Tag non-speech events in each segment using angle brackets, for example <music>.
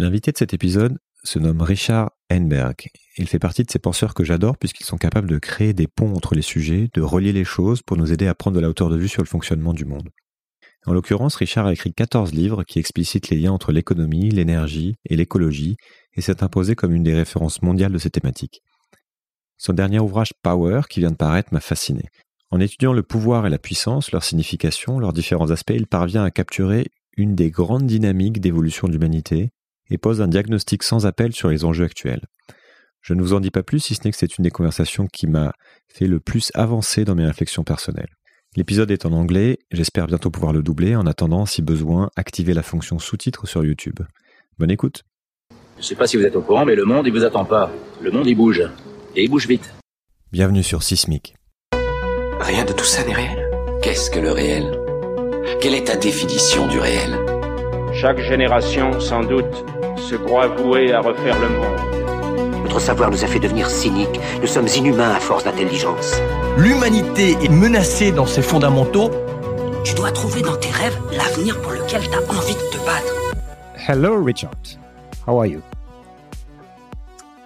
L'invité de cet épisode se nomme Richard Henberg. Il fait partie de ces penseurs que j'adore puisqu'ils sont capables de créer des ponts entre les sujets, de relier les choses pour nous aider à prendre de la hauteur de vue sur le fonctionnement du monde. En l'occurrence, Richard a écrit 14 livres qui explicitent les liens entre l'économie, l'énergie et l'écologie et s'est imposé comme une des références mondiales de ces thématiques. Son dernier ouvrage Power, qui vient de paraître, m'a fasciné. En étudiant le pouvoir et la puissance, leur signification, leurs différents aspects, il parvient à capturer une des grandes dynamiques d'évolution de l'humanité et pose un diagnostic sans appel sur les enjeux actuels. Je ne vous en dis pas plus si ce n'est que c'est une des conversations qui m'a fait le plus avancer dans mes réflexions personnelles. L'épisode est en anglais, j'espère bientôt pouvoir le doubler. En attendant, si besoin, activez la fonction sous-titres sur YouTube. Bonne écoute. Je ne sais pas si vous êtes au courant, mais le monde, il vous attend pas. Le monde, il bouge. Et il bouge vite. Bienvenue sur Sismic. Rien de tout ça n'est réel. Qu'est-ce que le réel? Quelle est ta définition du réel? Chaque génération, sans doute, se croit vouée à refaire le monde. Notre savoir nous a fait devenir cyniques. Nous sommes inhumains à force d'intelligence. L'humanité est menacée dans ses fondamentaux. Tu dois trouver dans tes rêves l'avenir pour lequel tu as envie de te battre. Hello, Richard. How are you?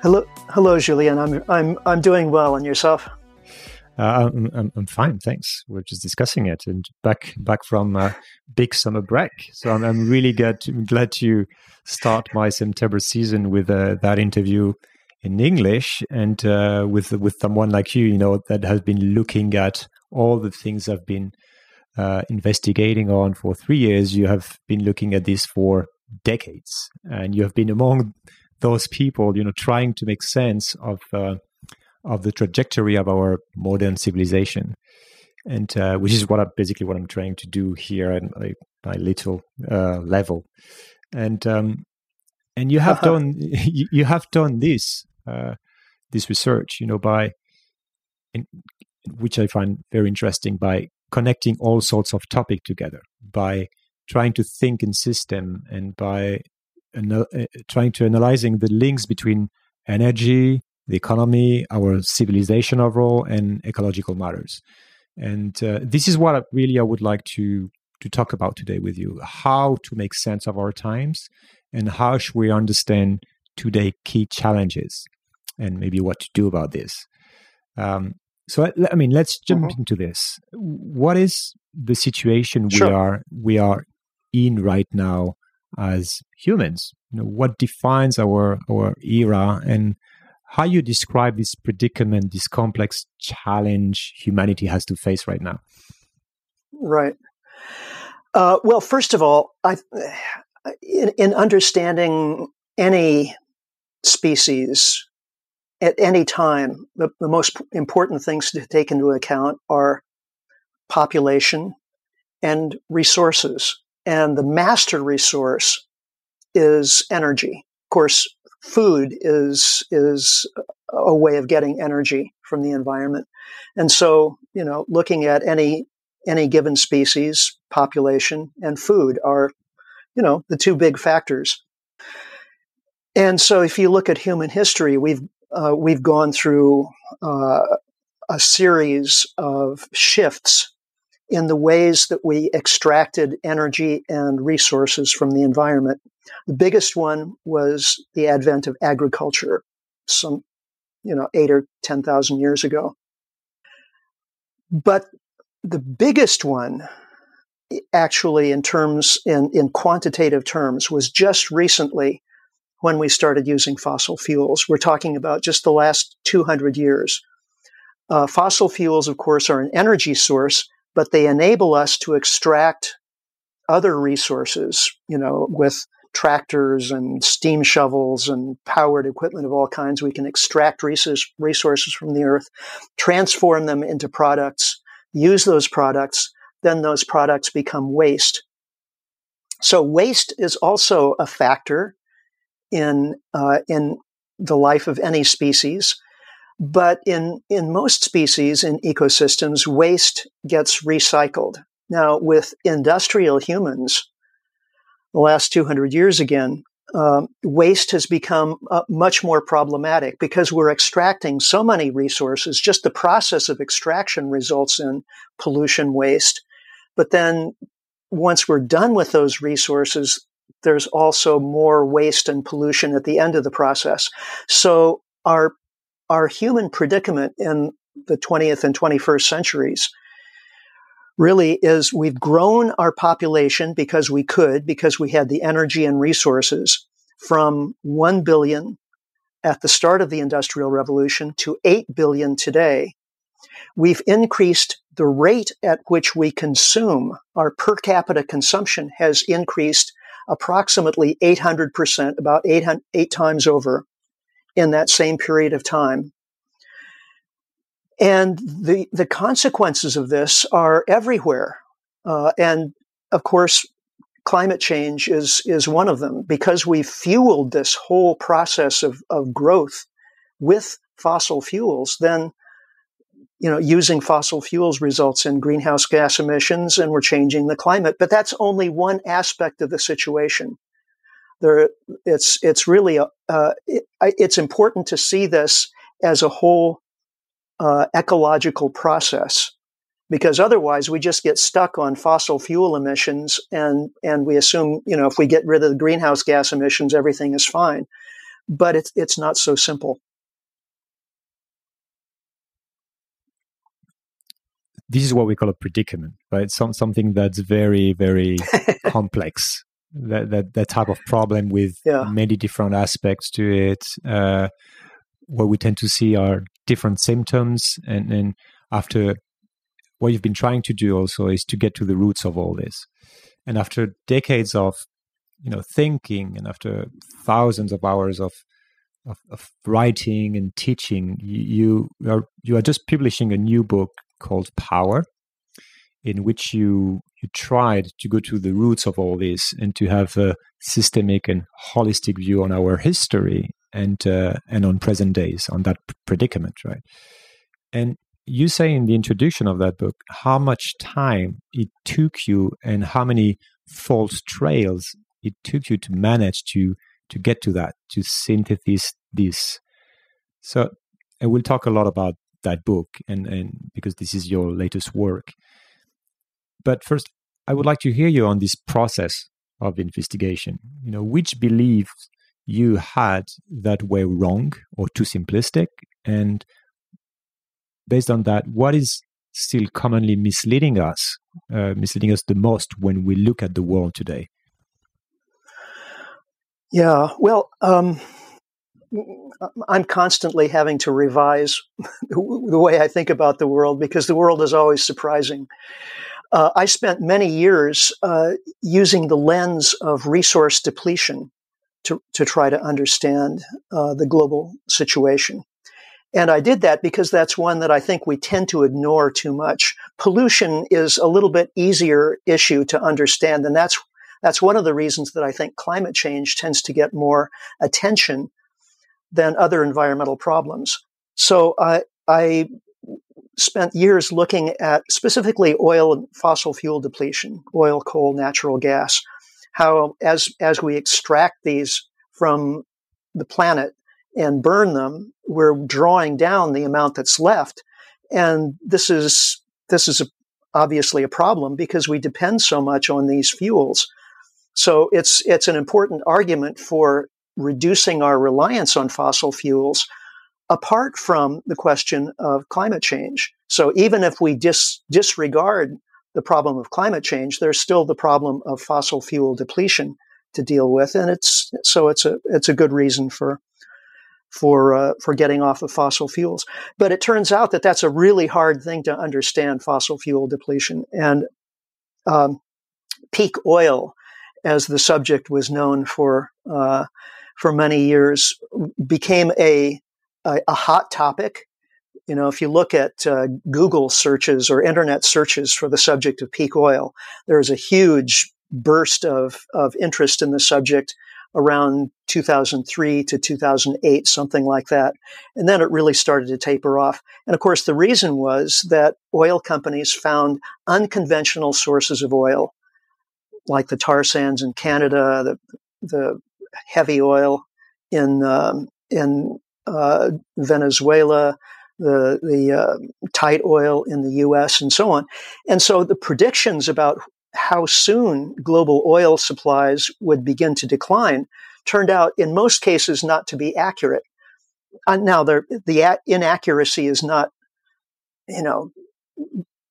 Hello, hello, Julien. I'm I'm I'm doing well, and yourself? Uh, I'm, I'm, fine, thanks. We're just discussing it, and back back from big summer break. So I'm, I'm really glad to, glad to start my September season with uh, that interview in English and uh, with with someone like you, you know, that has been looking at all the things I've been uh, investigating on for three years. You have been looking at this for decades, and you have been among those people, you know, trying to make sense of uh, of the trajectory of our modern civilization, and uh, which is what I, basically what I'm trying to do here at my, my little uh, level, and um, and you have Uh-huh. done <laughs> you, you have done this uh, this research, you know, by in, which I find very interesting by connecting all sorts of topic together, by trying to think in system, and by ana- uh, trying to analyzing the links between energy, the economy, our civilization overall, and ecological matters. And uh, this is what I, really I would like to to talk about today with you: how to make sense of our times, and how should we understand today key challenges, and maybe what to do about this. Um, so, I- I mean, let's jump Mhm. into this. What is the situation we are we are in right now as humans? You know, what defines our our era, and how you describe this predicament, this complex challenge humanity has to face right now? Right. Uh, well, first of all, I, in, in understanding any species at any time, the, the most important things to take into account are population and resources. And the master resource is energy. Of course, food is is a way of getting energy from the environment. And so, you know, looking at any any given species, population, and food are, you know, the two big factors. And so, if you look at human history, we've uh, we've gone through uh, a series of shifts in the ways that we extracted energy and resources from the environment. The biggest one was the advent of agriculture, some, you know, eight or ten thousand years ago. But the biggest one actually in terms in, in quantitative terms was just recently when we started using fossil fuels we're talking about just the last 200 years uh, fossil fuels of course are an energy source but they enable us to extract other resources you know with tractors and steam shovels and powered equipment of all kinds we can extract resources from the earth transform them into products use those products, then those products become waste. So waste is also a factor in uh, in the life of any species, but in in most species in ecosystems, waste gets recycled. Now, with industrial humans, the last 200 years again, um, waste has become uh, much more problematic because we're extracting so many resources. Just the process of extraction results in pollution waste. But then once we're done with those resources, there's also more waste and pollution at the end of the process. So our our human predicament in the 20th and 21st centuries really is we've grown our population because we could, because we had the energy and resources from 1 billion at the start of the Industrial Revolution to 8 billion today. We've increased the rate at which we consume, our per capita consumption has increased approximately 800%, about eight, eight times over in that same period of time. And the, the consequences of this are everywhere. Uh, and of course, climate change is, is one of them because we've fueled this whole process of, of growth with fossil fuels, then you know, using fossil fuels results in greenhouse gas emissions and we're changing the climate. But that's only one aspect of the situation. There, it's, it's really, a, uh, it, it's important to see this as a whole uh, ecological process because otherwise we just get stuck on fossil fuel emissions and and we assume you know if we get rid of the greenhouse gas emissions everything is fine. But it's it's not so simple. This is what we call a predicament right? Some, something that's very very <laughs> complex that, that that type of problem with yeah. many different aspects to it. Uh, what we tend to see are different symptoms and, then after what you've been trying to do also is to get to the roots of all this. And after decades of you know thinking and after thousands of hours of of, of writing and teaching you, you are you are just publishing a new book called power in which you you tried to go to the roots of all this and to have a systemic and holistic view on our history and uh, and on present days on that predicament, right? And you say in the introduction of that book how much time it took you and how many false trails it took you to manage to to get to that to synthesize this. So, and we'll talk a lot about that book and and because this is your latest work. But first, I would like to hear you on this process of investigation. You know, which beliefs you had that were wrong or too simplistic? And based on that, what is still commonly misleading us, uh, misleading us the most when we look at the world today? Yeah, well, um, I'm constantly having to revise <laughs> the way I think about the world because the world is always surprising. Uh, I spent many years uh, using the lens of resource depletion to, to try to understand uh, the global situation. And I did that because that's one that I think we tend to ignore too much. Pollution is a little bit easier issue to understand, and that's that's one of the reasons that I think climate change tends to get more attention than other environmental problems. So I I spent years looking at specifically oil and fossil fuel depletion, oil, coal, natural gas, how as as we extract these from the planet and burn them, we're drawing down the amount that's left. And this is this is a, obviously a problem because we depend so much on these fuels. So it's it's an important argument for reducing our reliance on fossil fuels apart from the question of climate change. So even if we dis- disregard the problem of climate change, there's still the problem of fossil fuel depletion to deal with, and it's so it's a it's a good reason for for uh, for getting off of fossil fuels. But it turns out that that's a really hard thing to understand fossil fuel depletion and um, peak oil, as the subject was known for uh, for many years, became a, a, a hot topic you know, if you look at uh, Google searches or internet searches for the subject of peak oil, there's a huge burst of, of interest in the subject around 2003 to 2008, something like that. And then it really started to taper off. And of course, the reason was that oil companies found unconventional sources of oil, like the tar sands in Canada, the, the heavy oil in, um, in uh, Venezuela, the the uh, tight oil in the U.S. and so on. And so the predictions about how soon global oil supplies would begin to decline turned out in most cases not to be accurate. Uh, now, the, the inaccuracy is not, you know,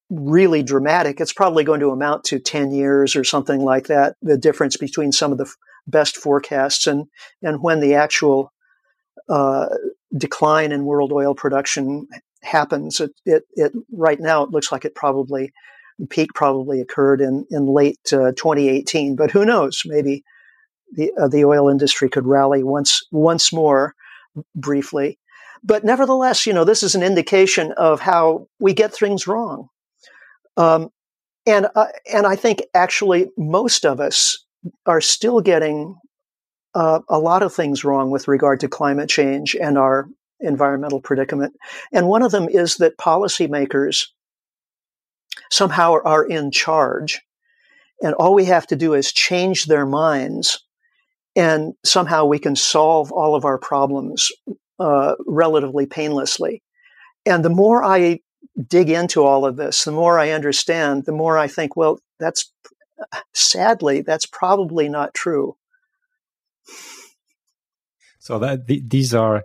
really dramatic. It's probably going to amount to 10 years or something like that, the difference between some of the f- best forecasts and, and when the actual uh, decline in world oil production happens. It, it, it, right now, it looks like it probably, peak probably occurred in, in late uh, 2018, but who knows? Maybe the, uh, the oil industry could rally once, once more briefly. But nevertheless, you know, this is an indication of how we get things wrong. Um, and, uh, and I think actually most of us are still getting uh, a lot of things wrong with regard to climate change and our environmental predicament. And one of them is that policymakers somehow are in charge. And all we have to do is change their minds, and somehow we can solve all of our problems uh, relatively painlessly. And the more I dig into all of this, the more I understand, the more I think, well, that's sadly, that's probably not true. So that th- these are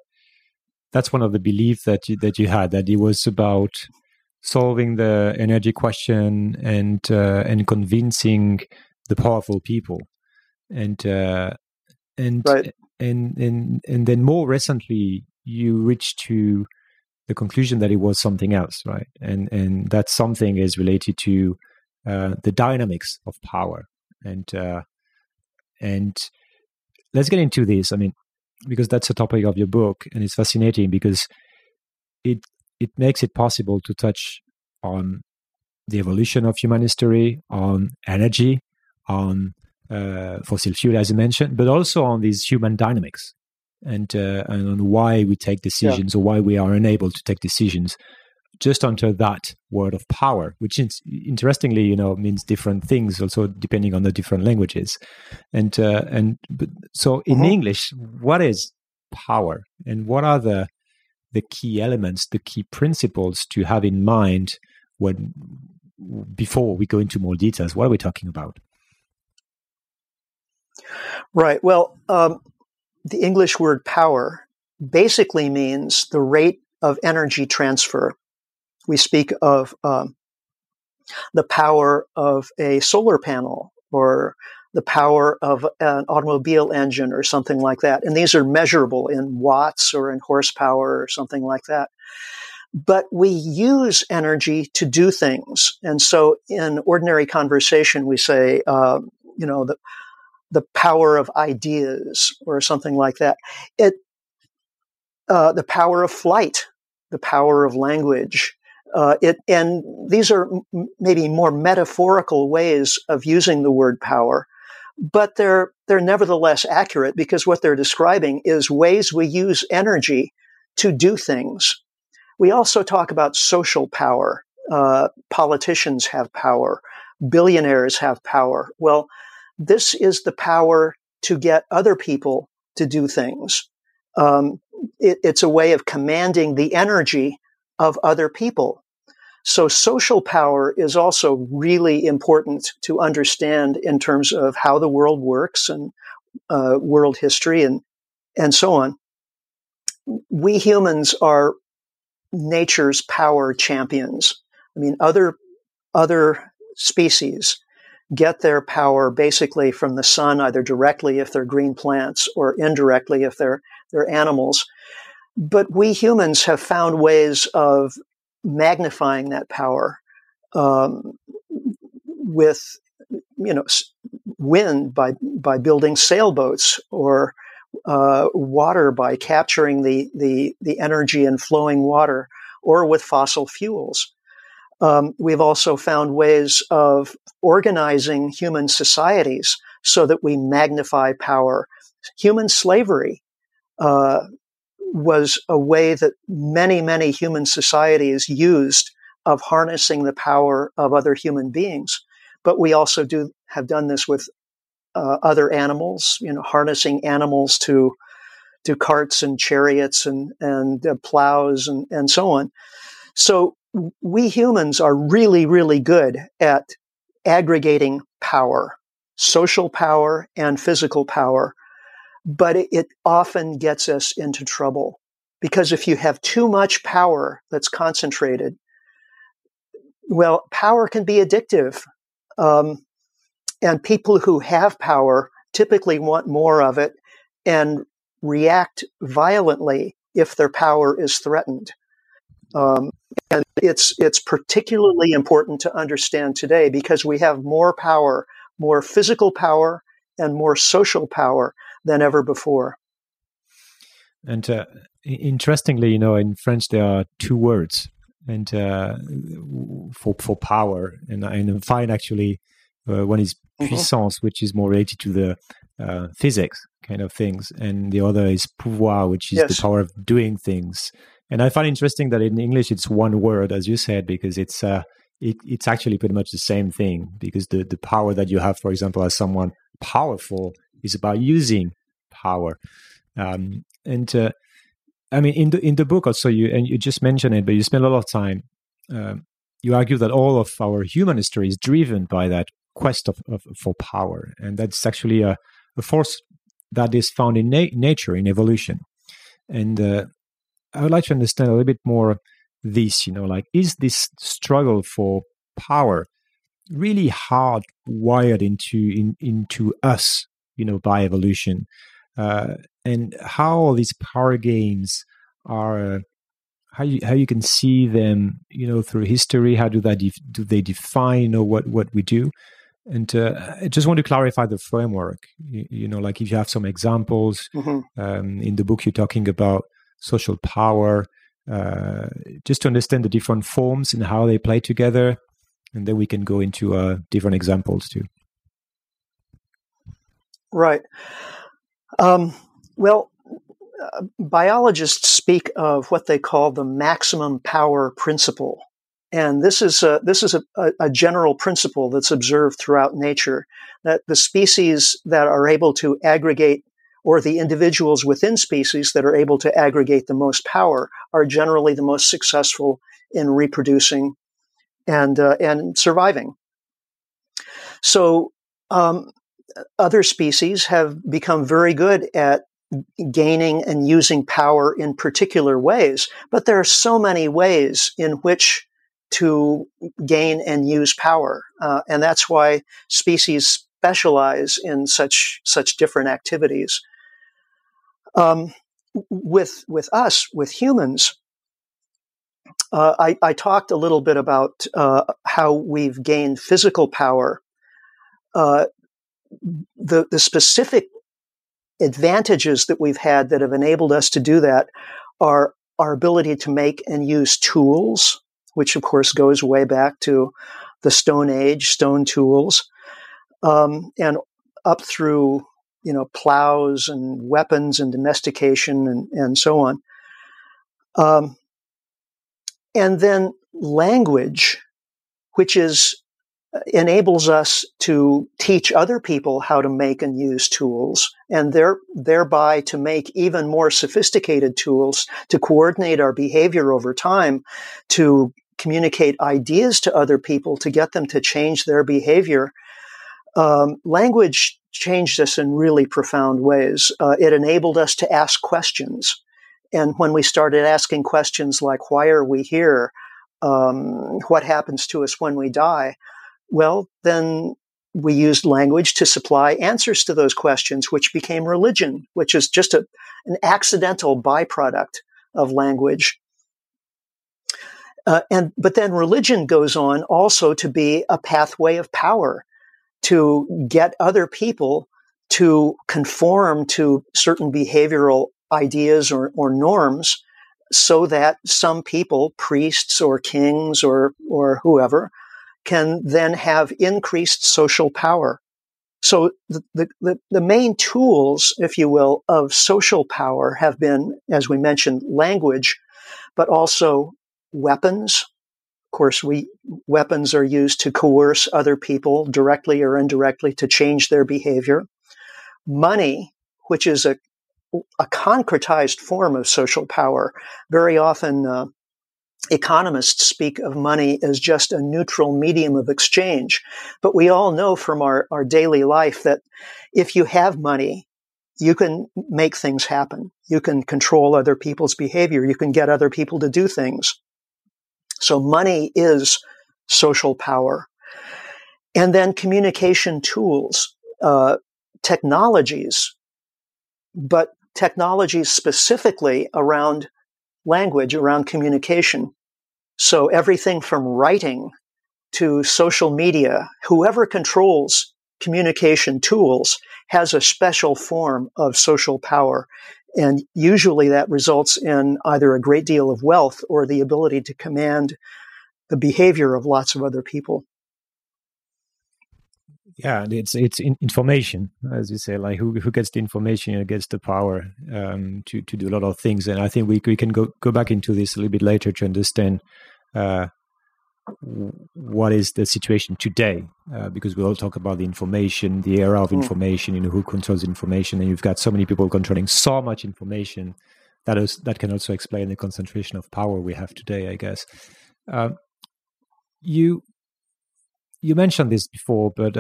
that's one of the beliefs that you, that you had that it was about solving the energy question and uh, and convincing the powerful people. And uh, and right. and and and then more recently you reached to the conclusion that it was something else right? And and that something is related to uh, the dynamics of power. And uh, and let's get into this i mean because that's a topic of your book and it's fascinating because it it makes it possible to touch on the evolution of human history on energy on uh, fossil fuel as you mentioned but also on these human dynamics and uh, and on why we take decisions yeah. or why we are unable to take decisions just onto that word of power, which is interestingly, you know, means different things also depending on the different languages. And uh, and so in mm-hmm. English, what is power, and what are the the key elements, the key principles to have in mind when before we go into more details? What are we talking about? Right. Well, um, the English word power basically means the rate of energy transfer we speak of um, the power of a solar panel or the power of an automobile engine or something like that. And these are measurable in watts or in horsepower or something like that. But we use energy to do things. And so in ordinary conversation, we say, uh, you know, the, the power of ideas or something like that. It, uh, the power of flight, the power of language, uh, it, and these are m- maybe more metaphorical ways of using the word power, but they're they're nevertheless accurate because what they're describing is ways we use energy to do things. We also talk about social power. Uh, politicians have power. Billionaires have power. Well, this is the power to get other people to do things. Um, it, it's a way of commanding the energy of other people. So social power is also really important to understand in terms of how the world works and uh, world history and and so on. We humans are nature's power champions. I mean, other other species get their power basically from the sun, either directly if they're green plants or indirectly if they're they're animals. But we humans have found ways of magnifying that power um, with, you know, wind by by building sailboats or uh, water by capturing the, the the energy in flowing water, or with fossil fuels. Um, we've also found ways of organizing human societies so that we magnify power. Human slavery uh, was a way that many, many human societies used of harnessing the power of other human beings. But we also do have done this with uh, other animals, you know, harnessing animals to to carts and chariots and and uh, plows and and so on. So we humans are really, really good at aggregating power, social power and physical power, but it, it often gets us into trouble. Because if you have too much power that's concentrated, well, power can be addictive. Um, and people who have power typically want more of it and react violently if their power is threatened. Um, and it's it's particularly important to understand today because we have more power, more physical power, and more social power than ever before. And uh, interestingly, you know, in French there are two words, and uh, for for power, and and find actually uh, one is mm-hmm. puissance, which is more related to the uh, physics kind of things, and the other is pouvoir, which is yes. the power of doing things. And I find interesting that in English it's one word, as you said, because it's uh, it, it's actually pretty much the same thing. Because the the power that you have, for example, as someone powerful, is about using power. Um, and uh, I mean, in the in the book also, you and you just mentioned it, but you spend a lot of time. Um, you argue that all of our human history is driven by that quest of, of for power, and that's actually a, a force that is found in na- nature, in evolution. And uh, I would like to understand a little bit more this. You know, like is this struggle for power really hard wired into in, into us? You know, by evolution, and how all these power games are. Uh, how you how you can see them, you know, through history. How do that def- do they define, you know, what what we do? And uh, I just want to clarify the framework. You, you know, like if you have some examples mm-hmm. um, in the book, you're talking about social power, uh, just to understand the different forms and how they play together, and then we can go into uh, different examples too. Right. Um, well, uh, biologists speak of what they call the maximum power principle. And this is a, this is a, a, general principle that's observed throughout nature that the species that are able to aggregate or the individuals within species that are able to aggregate the most power are generally the most successful in reproducing and uh, and surviving. So um, other species have become very good at gaining and using power in particular ways, but there are so many ways in which to gain and use power. Uh, and that's why species specialize in such, such different activities. Um, with, with us, with humans, uh, I, I, talked a little bit about uh, how we've gained physical power. Uh, the, the specific advantages that we've had that have enabled us to do that are our ability to make and use tools, which of course goes way back to the Stone Age, stone tools, um, and up through you know plows and weapons and domestication and, and so on. Um, and then language, which is enables us to teach other people how to make and use tools and there, thereby to make even more sophisticated tools to coordinate our behavior over time to communicate ideas to other people to get them to change their behavior. Um, language changed us in really profound ways. Uh, it enabled us to ask questions. And when we started asking questions like, why are we here? Um, what happens to us when we die? Well, then we used language to supply answers to those questions, which became religion, which is just a, an accidental byproduct of language. Uh, and but then religion goes on also to be a pathway of power to get other people to conform to certain behavioral ideas or, or norms so that some people, priests or kings or, or whoever, can then have increased social power. So the, the, the, main tools, if you will, of social power have been, as we mentioned, language, but also weapons. Of course, we, weapons are used to coerce other people directly or indirectly to change their behavior. Money, which is a, a concretized form of social power, very often uh, economists speak of money as just a neutral medium of exchange. But we all know from our, our daily life that if you have money, you can make things happen. You can control other people's behavior. You can get other people to do things. So money is social power. And then communication tools, uh, technologies, but technologies specifically around language, around communication. So everything from writing to social media, whoever controls communication tools has a special form of social power. And usually that results in either a great deal of wealth or the ability to command the behavior of lots of other people. Yeah, it's it's information, as you say. Like who who gets the information and gets the power um, to to do a lot of things. And I think we we can go go back into this a little bit later to understand uh, what is the situation today uh, because we all talk about the information the era of hmm. information you know who controls information and you've got so many people controlling so much information that is that can also explain the concentration of power we have today i guess uh, you you mentioned this before but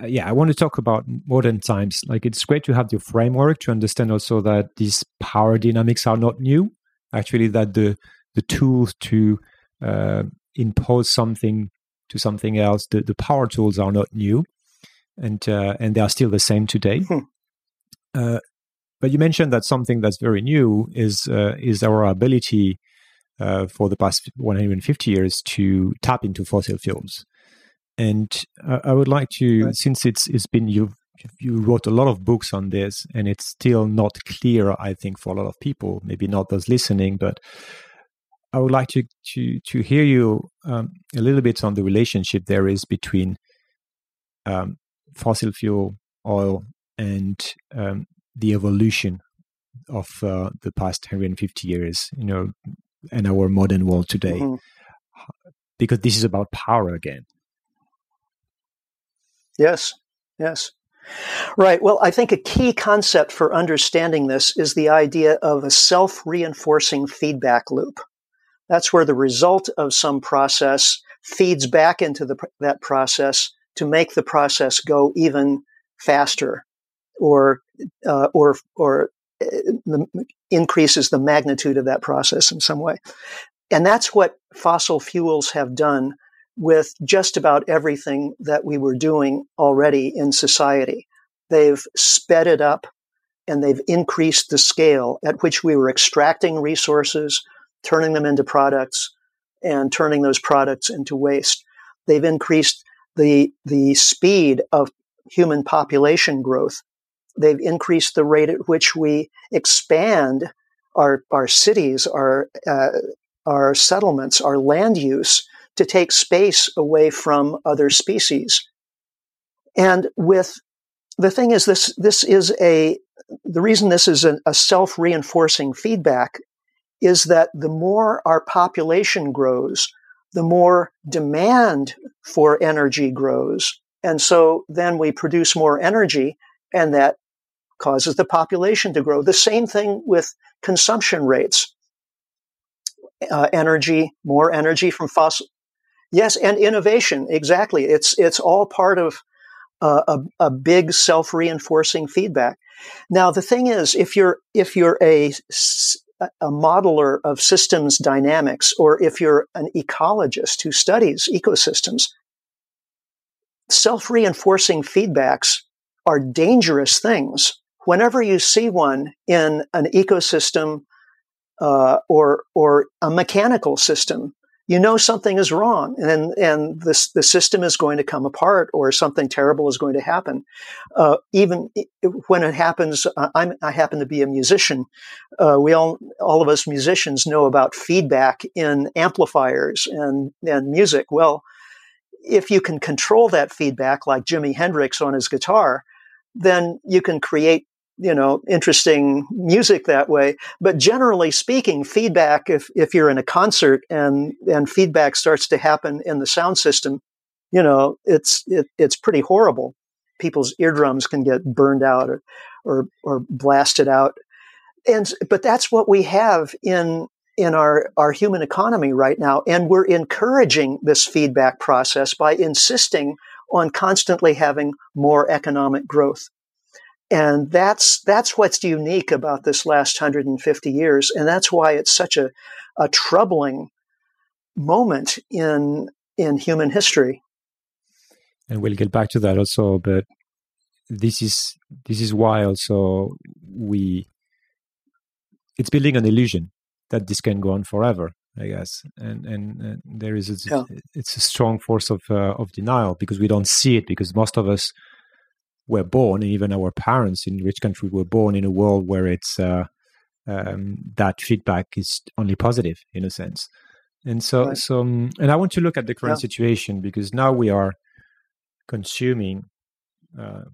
uh, yeah i want to talk about modern times like it's great to have the framework to understand also that these power dynamics are not new actually that the the tools to uh, impose something to something else. The, the power tools are not new, and uh, and they are still the same today. Hmm. Uh, but you mentioned that something that's very new is uh, is our ability uh, for the past 150 years to tap into fossil fuels. And I would like to, right. since it's it's been you you wrote a lot of books on this, and it's still not clear, I think, for a lot of people. Maybe not those listening, but I would like to to to hear you um, a little bit on the relationship there is between um, fossil fuel oil and um, the evolution of uh, the past 150 years, you know, and our modern world today, mm-hmm. because this is about power again. Yes, yes. Right. Well, I think a key concept for understanding this is the idea of a self reinforcing feedback loop. That's where the result of some process feeds back into the, that process to make the process go even faster or, uh, or, or uh, increases the magnitude of that process in some way. And that's what fossil fuels have done with just about everything that we were doing already in society. They've sped it up and they've increased the scale at which we were extracting resources, turning them into products and turning those products into waste. They've increased the, the speed of human population growth. They've increased the rate at which we expand our, our cities, our, uh, our settlements, our land use to take space away from other species. And with the thing is this, this is a, the reason this is a, a self reinforcing feedback is that the more our population grows, the more demand for energy grows. And so then we produce more energy and that causes the population to grow. The same thing with consumption rates. Uh, energy, more energy from fossil. Yes, and innovation. Exactly. It's it's all part of uh, a, a big self-reinforcing feedback. Now, the thing is, if you're if you're a a modeler of systems dynamics, or if you're an ecologist who studies ecosystems, self reinforcing feedbacks are dangerous things. Whenever you see one in an ecosystem uh, or or a mechanical system, you know something is wrong and and this the system is going to come apart or something terrible is going to happen. Uh, even when it happens uh, I'm, i happen to be a musician uh, we all all of us musicians know about feedback in amplifiers and and music. Well if you can control that feedback like jimi hendrix on his guitar then you can create you know interesting music that way but generally speaking feedback if if you're in a concert and and feedback starts to happen in the sound system you know it's it, it's pretty horrible people's eardrums can get burned out or or, or blasted out and but that's what we have in in our, our human economy right now. And we're encouraging this feedback process by insisting on constantly having more economic growth. And that's, that's what's unique about this last 150 years. And that's why it's such a, a troubling moment in, in human history. And we'll get back to that also, but this is, this is why also we, it's building an illusion that this can go on forever. I guess, and and, and there is a, yeah. it's a strong force of uh, of denial because we don't see it because most of us were born, and even our parents in rich countries were born in a world where it's uh, um, that feedback is only positive in a sense. And so, right. so, um, and I want to look at the current yeah. situation because now we are consuming uh,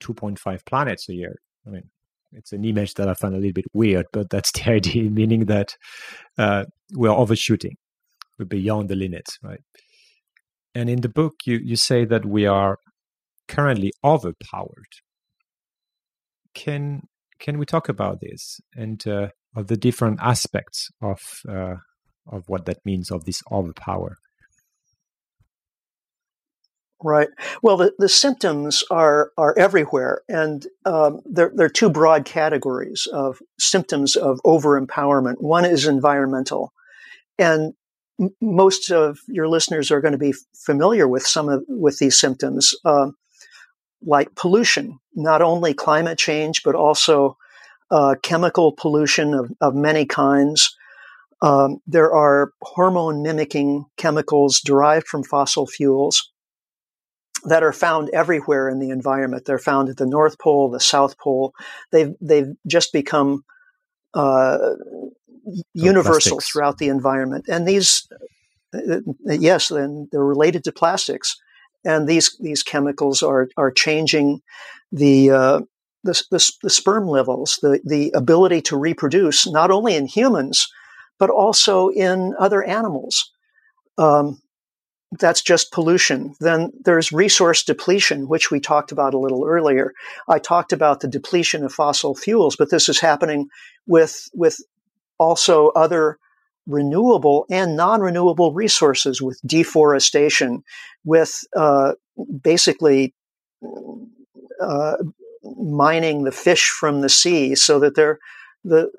2.5 planets a year. I mean, it's an image that I find a little bit weird, but that's the <laughs> idea, meaning that uh, we're overshooting, we're beyond the limits, right? And in the book, you you say that we are currently overpowered. Can can we talk about this and uh, of the different aspects of uh, of what that means of this overpower? Right. Well, the, the symptoms are are everywhere, and um, there, there are two broad categories of symptoms of overempowerment. One is environmental, and most of your listeners are going to be familiar with some of with these symptoms, uh, like pollution. Not only climate change, but also uh, chemical pollution of, of many kinds. Um, there are hormone mimicking chemicals derived from fossil fuels that are found everywhere in the environment. They're found at the North Pole, the South Pole. They've they've just become uh, universal plastics. throughout the environment. And these, uh, yes, then they're related to plastics. And these these chemicals are are changing the uh, the, the, the sperm levels, the the ability to reproduce, not only in humans, but also in other animals. Um, that's just pollution. Then there's resource depletion, which we talked about a little earlier. I talked about the depletion of fossil fuels, but this is happening with, with also other renewable and non-renewable resources with deforestation, with uh, basically uh, mining the fish from the sea so that they're the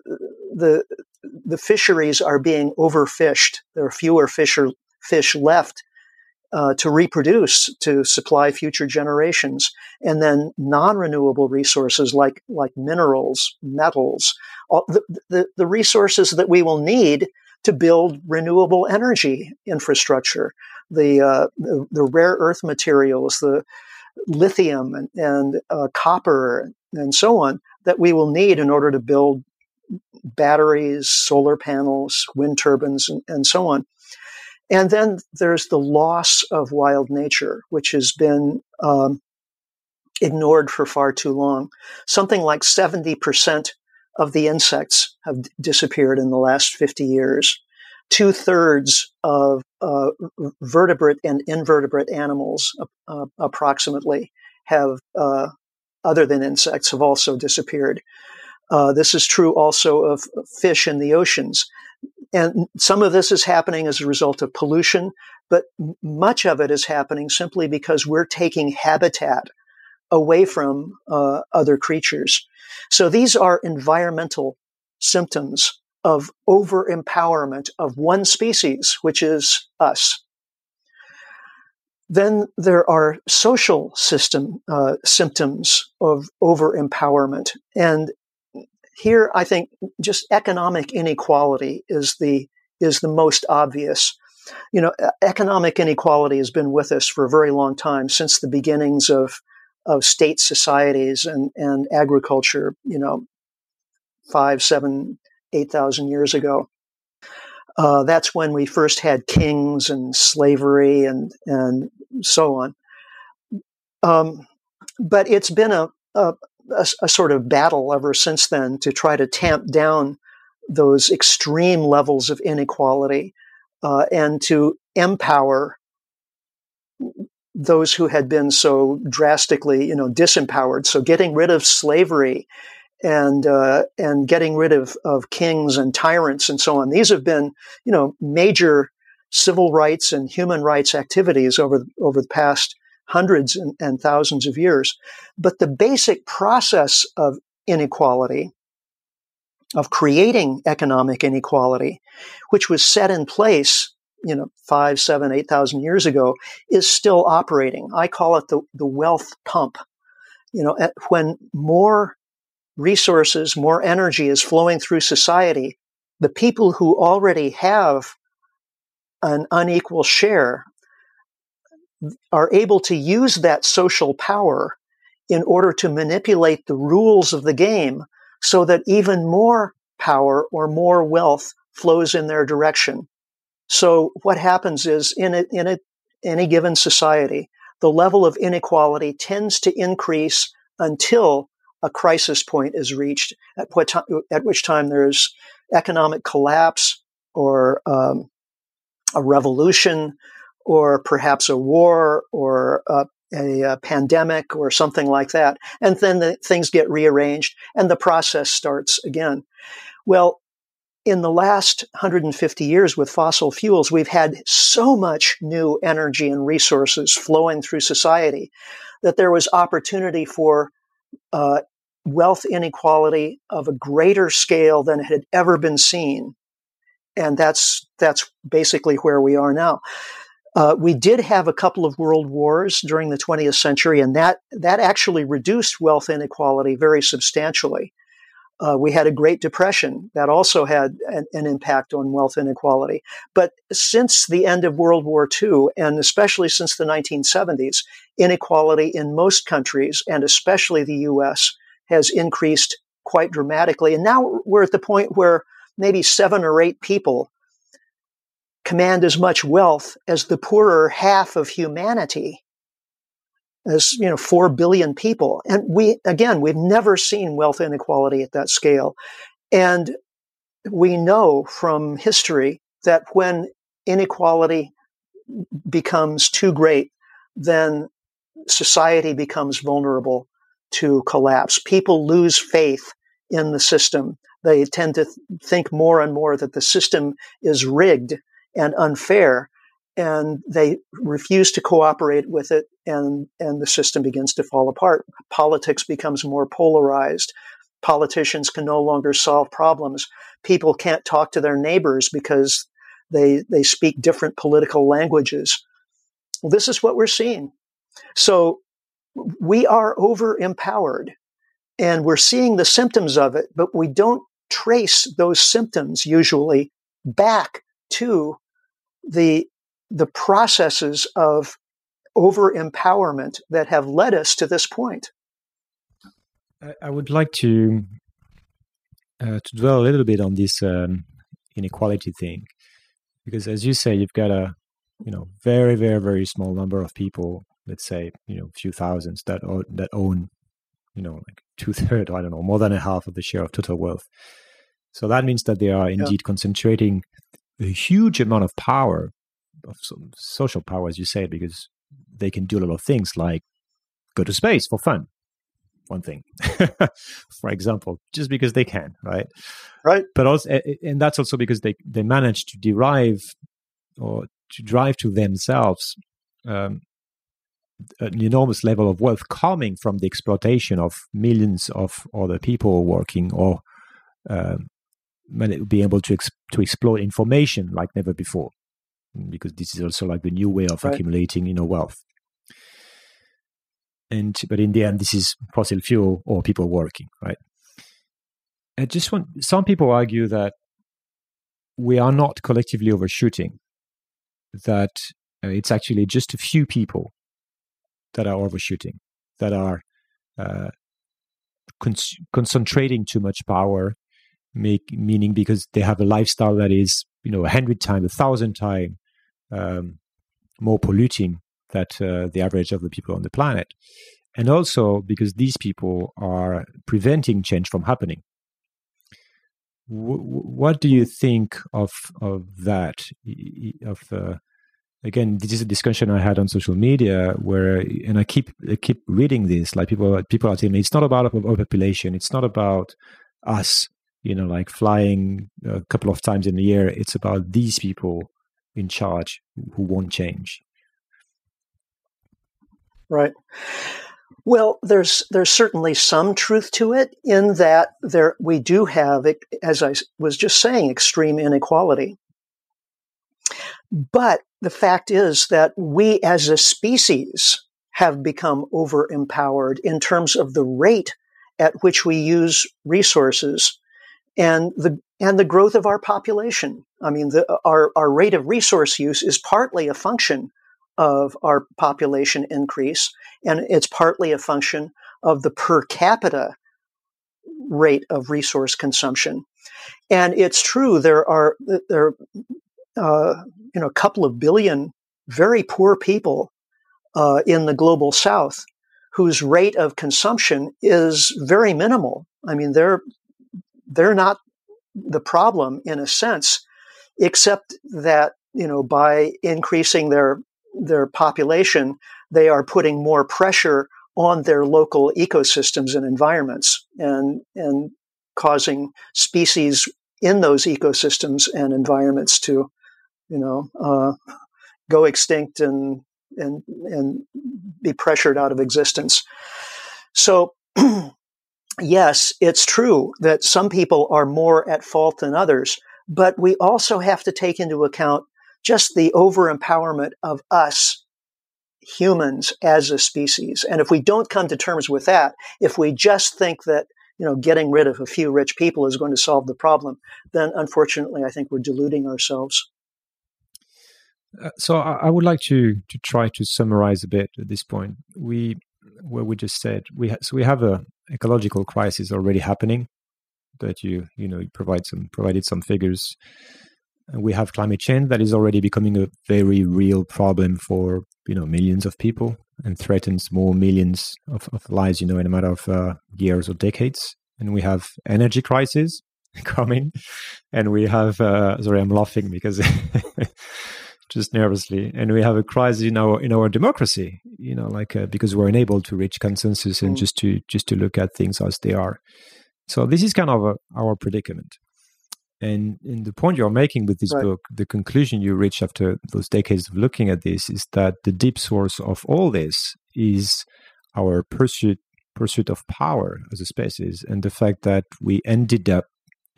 the the fisheries are being overfished. There are fewer fisher, fish left uh, to reproduce to supply future generations, and then non-renewable resources like like minerals, metals, all, the, the, the resources that we will need to build renewable energy infrastructure, the uh, the, the, rare earth materials, the lithium and, and uh, copper and so on that we will need in order to build batteries, solar panels, wind turbines, and, and so on. And then there's the loss of wild nature, which has been um, ignored for far too long. Something like 70% of the insects have disappeared in the last 50 years. Two thirds of uh, vertebrate and invertebrate animals, uh, approximately, have, uh, other than insects, have also disappeared. Uh, this is true also of fish in the oceans. And some of this is happening as a result of pollution, but much of it is happening simply because we're taking habitat away from uh, other creatures. So these are environmental symptoms of over empowerment of one species, which is us. Then there are social system uh, symptoms of over empowerment, and here, I think just economic inequality is the is the most obvious. You know, economic inequality has been with us for a very long time since the beginnings of of state societies and and agriculture. You know, five, seven, eight thousand years ago. Uh, that's when we first had kings and slavery and and so on. Um, but it's been a, a, a, sort of battle ever since then to try to tamp down those extreme levels of inequality uh, and to empower those who had been so drastically, you know, disempowered. So getting rid of slavery and uh, and getting rid of of kings and tyrants and so on. These have been you know major civil rights and human rights activities over over the past hundreds and, and thousands of years. But the basic process of inequality, of creating economic inequality, which was set in place, you know, five, seven, eight thousand years ago, is still operating. I call it the, the wealth pump. You know, when more resources, more energy is flowing through society, the people who already have an unequal share are able to use that social power in order to manipulate the rules of the game so that even more power or more wealth flows in their direction. So what happens is in a, in a, any given society, the level of inequality tends to increase until a crisis point is reached, at, what at which time there's economic collapse or um, a revolution or perhaps a war or a, a, a, pandemic or something like that. And then the things get rearranged and the process starts again. Well, in the last 150 years with fossil fuels, we've had so much new energy and resources flowing through society that there was opportunity for uh, wealth inequality of a greater scale than it had ever been seen. And that's, that's basically where we are now. Uh, we did have a couple of world wars during the 20th century, and that, that actually reduced wealth inequality very substantially. Uh, we had a Great Depression that also had an, an, impact on wealth inequality. But since the end of World War II, and especially since the 1970s, inequality in most countries, and especially the US, has increased quite dramatically. And now we're at the point where maybe seven or eight people command as much wealth as the poorer half of humanity as you know 4 billion people. And we again we've never seen wealth inequality at that scale. And we know from history that when inequality becomes too great then society becomes vulnerable to collapse. People lose faith in the system. They tend to think more and more that the system is rigged and unfair and they refuse to cooperate with it and and the system begins to fall apart. Politics becomes more polarized. Politicians can no longer solve problems. People can't talk to their neighbors because they they speak different political languages. Well, this is what we're seeing. So we are over empowered and we're seeing the symptoms of it but we don't trace those symptoms usually back to the the processes of over empowerment that have led us to this point. I would like to uh, to dwell a little bit on this um, inequality thing, because as you say, you've got a you know very very very small number of people, let's say you know a few thousands that own, that own you know like two third, I don't know, more than a half of the share of total wealth. So that means that they are indeed yeah. concentrating a huge amount of power, of social power, as you say, because they can do a lot of things like go to space for fun. One thing, <laughs> for example, just because they can, right? Right. But also, and that's also because they they manage to derive or to drive to themselves um, an enormous level of wealth coming from the exploitation of millions of other people working or um, be able to ex- to exploit information like never before because this is also like the new way of right. accumulating you know wealth and but in the end this is fossil fuel or people working right i just want some people argue that we are not collectively overshooting that uh, it's actually just a few people that are overshooting that are uh, con- concentrating too much power make meaning because they have a lifestyle that is you know a hundred times a thousand times um, more polluting than uh, the average of the people on the planet and also because these people are preventing change from happening w- what do you think of of that of uh, again, this is a discussion I had on social media where, and I keep I keep reading this. Like people people are telling me it's not about overpopulation. It's not about us. You know, like flying a couple of times in a year. It's about these people in charge who won't change. Right. Well, there's there's certainly some truth to it in that there we do have, as I was just saying, extreme inequality. But the fact is that we as a species have become over empowered in terms of the rate at which we use resources and the and the growth of our population. I mean, the, our our rate of resource use is partly a function of our population increase, and it's partly a function of the per capita rate of resource consumption. And it's true there are there uh, you know a couple of billion very poor people uh, in the global South whose rate of consumption is very minimal. I mean, they're they're not the problem in a sense, except that you know by increasing their their population, they are putting more pressure on their local ecosystems and environments and, and causing species in those ecosystems and environments to, you know, uh, go extinct and, and, and be pressured out of existence. So, <clears throat> yes, it's true that some people are more at fault than others, but we also have to take into account just the over empowerment of us humans as a species. And if we don't come to terms with that, if we just think that you know getting rid of a few rich people is going to solve the problem, then unfortunately, I think we're deluding ourselves. Uh, so I, I would like to to try to summarize a bit at this point. We where we just said we ha- so we have a ecological crisis already happening that you you know you provide some provided some figures. We have climate change that is already becoming a very real problem for you know millions of people and threatens more millions of, of lives you know in a matter of uh, years or decades. And we have energy crisis <laughs> coming. And we have uh, sorry i'm laughing because <laughs> just nervously. And we have a crisis in our in our democracy you know like uh, because we're unable to reach consensus and mm. just to just to look at things as they are so this is kind of a, our predicament and, in the point you're making with this right. book, the conclusion you reach after those decades of looking at this is that the deep source of all this is our pursuit pursuit of power as a species, and the fact that we ended up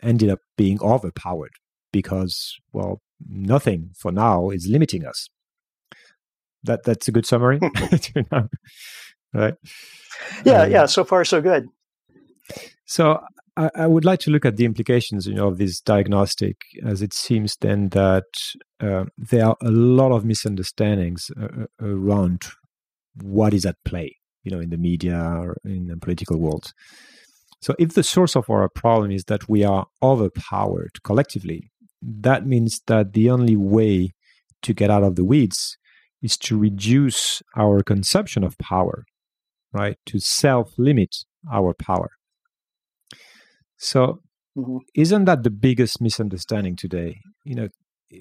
ended up being overpowered because, well, nothing for now is limiting us. That that's a good summary, <laughs> right? Yeah, um, yeah. So far, so good. So I, I, would like to look at the implications you know, of this diagnostic, as it seems then that uh, there are a lot of misunderstandings uh, uh, around what is at play, you know, in the media or in the political world. So, if the source of our problem is that we are overpowered collectively, that means that the only way to get out of the weeds is to reduce our consumption of power, right? To self limit our power. So, mm-hmm. isn't that the biggest misunderstanding today? You know,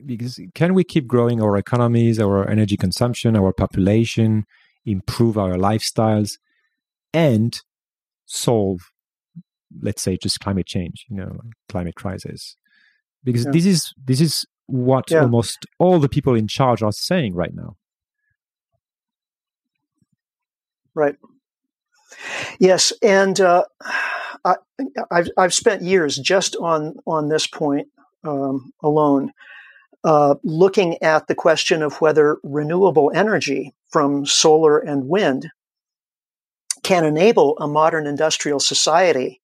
because can we keep growing our economies, our energy consumption, our population, improve our lifestyles, and solve, let's say, just climate change, you know, climate crisis? Because yeah. this is this is what yeah. almost all the people in charge are saying right now. Right. Yes, and uh, I, have I've spent years just on on this point um, alone, uh, looking at the question of whether renewable energy from solar and wind can enable a modern industrial society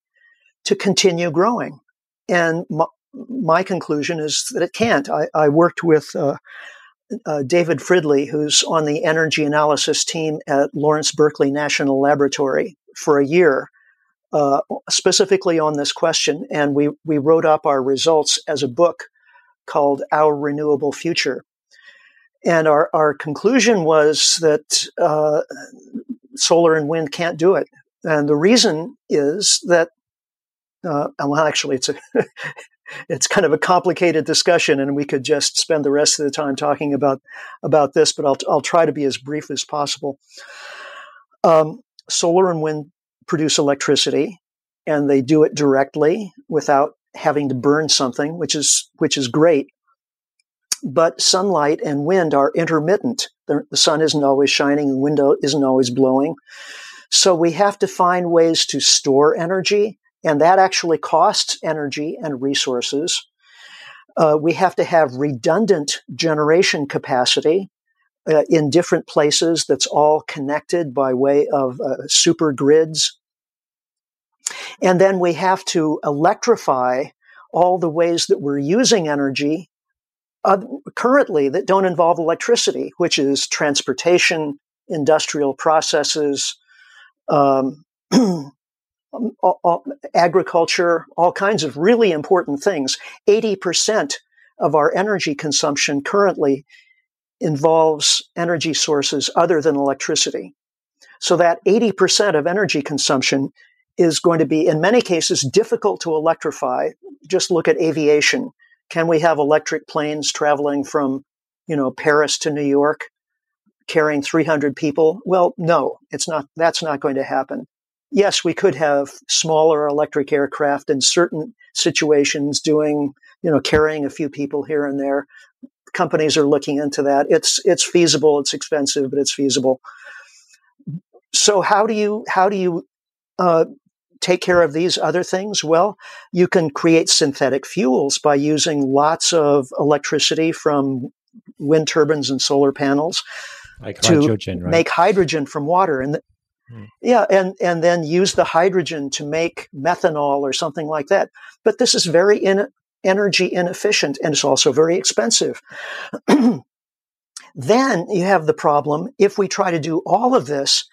to continue growing. And my, my conclusion is that it can't. I, I worked with uh, uh, David Fridley, who's on the energy analysis team at Lawrence Berkeley National Laboratory, for a year uh, specifically on this question, and we we wrote up our results as a book called Our Renewable Future. And our, our conclusion was that uh, solar and wind can't do it. And the reason is that, uh, well, actually, it's a <laughs> it's kind of a complicated discussion, and we could just spend the rest of the time talking about about this. But I'll I'll try to be as brief as possible. Um, solar and wind produce electricity, and they do it directly without having to burn something, which is which is great. But sunlight and wind are intermittent. The, the sun isn't always shining, the wind isn't always blowing. So we have to find ways to store energy, and that actually costs energy and resources. Uh, we have to have redundant generation capacity uh, in different places that's all connected by way of uh, super grids. And then we have to electrify all the ways that we're using energy uh, currently that don't involve electricity, which is transportation, industrial processes, um, <clears throat> all, all, agriculture, all kinds of really important things. 80% of our energy consumption currently involves energy sources other than electricity. So that 80% of energy consumption is going to be, in many cases, difficult to electrify. Just look at aviation. Can we have electric planes traveling from, you know, Paris to New York? carrying 300 people? Well, no, it's not, that's not going to happen. Yes, we could have smaller electric aircraft in certain situations doing, you know, carrying a few people here and there. Companies are looking into that. It's, it's feasible. It's expensive, but it's feasible. So how do you, how do you, uh, take care of these other things? Well, you can create synthetic fuels by using lots of electricity from wind turbines and solar panels like to hydrogen, right? make hydrogen from water and Hmm. yeah and and then use the hydrogen to make methanol or something like that but this is very in, energy inefficient and it's also very expensive <clears throat> then you have the problem if we try to do all of this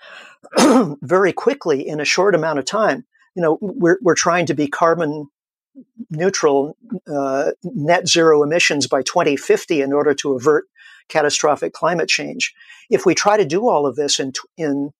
<clears throat> very quickly in a short amount of time you know we're, we're trying to be carbon neutral uh, net zero emissions by 2050 in order to avert catastrophic climate change. If we try to do all of this in, in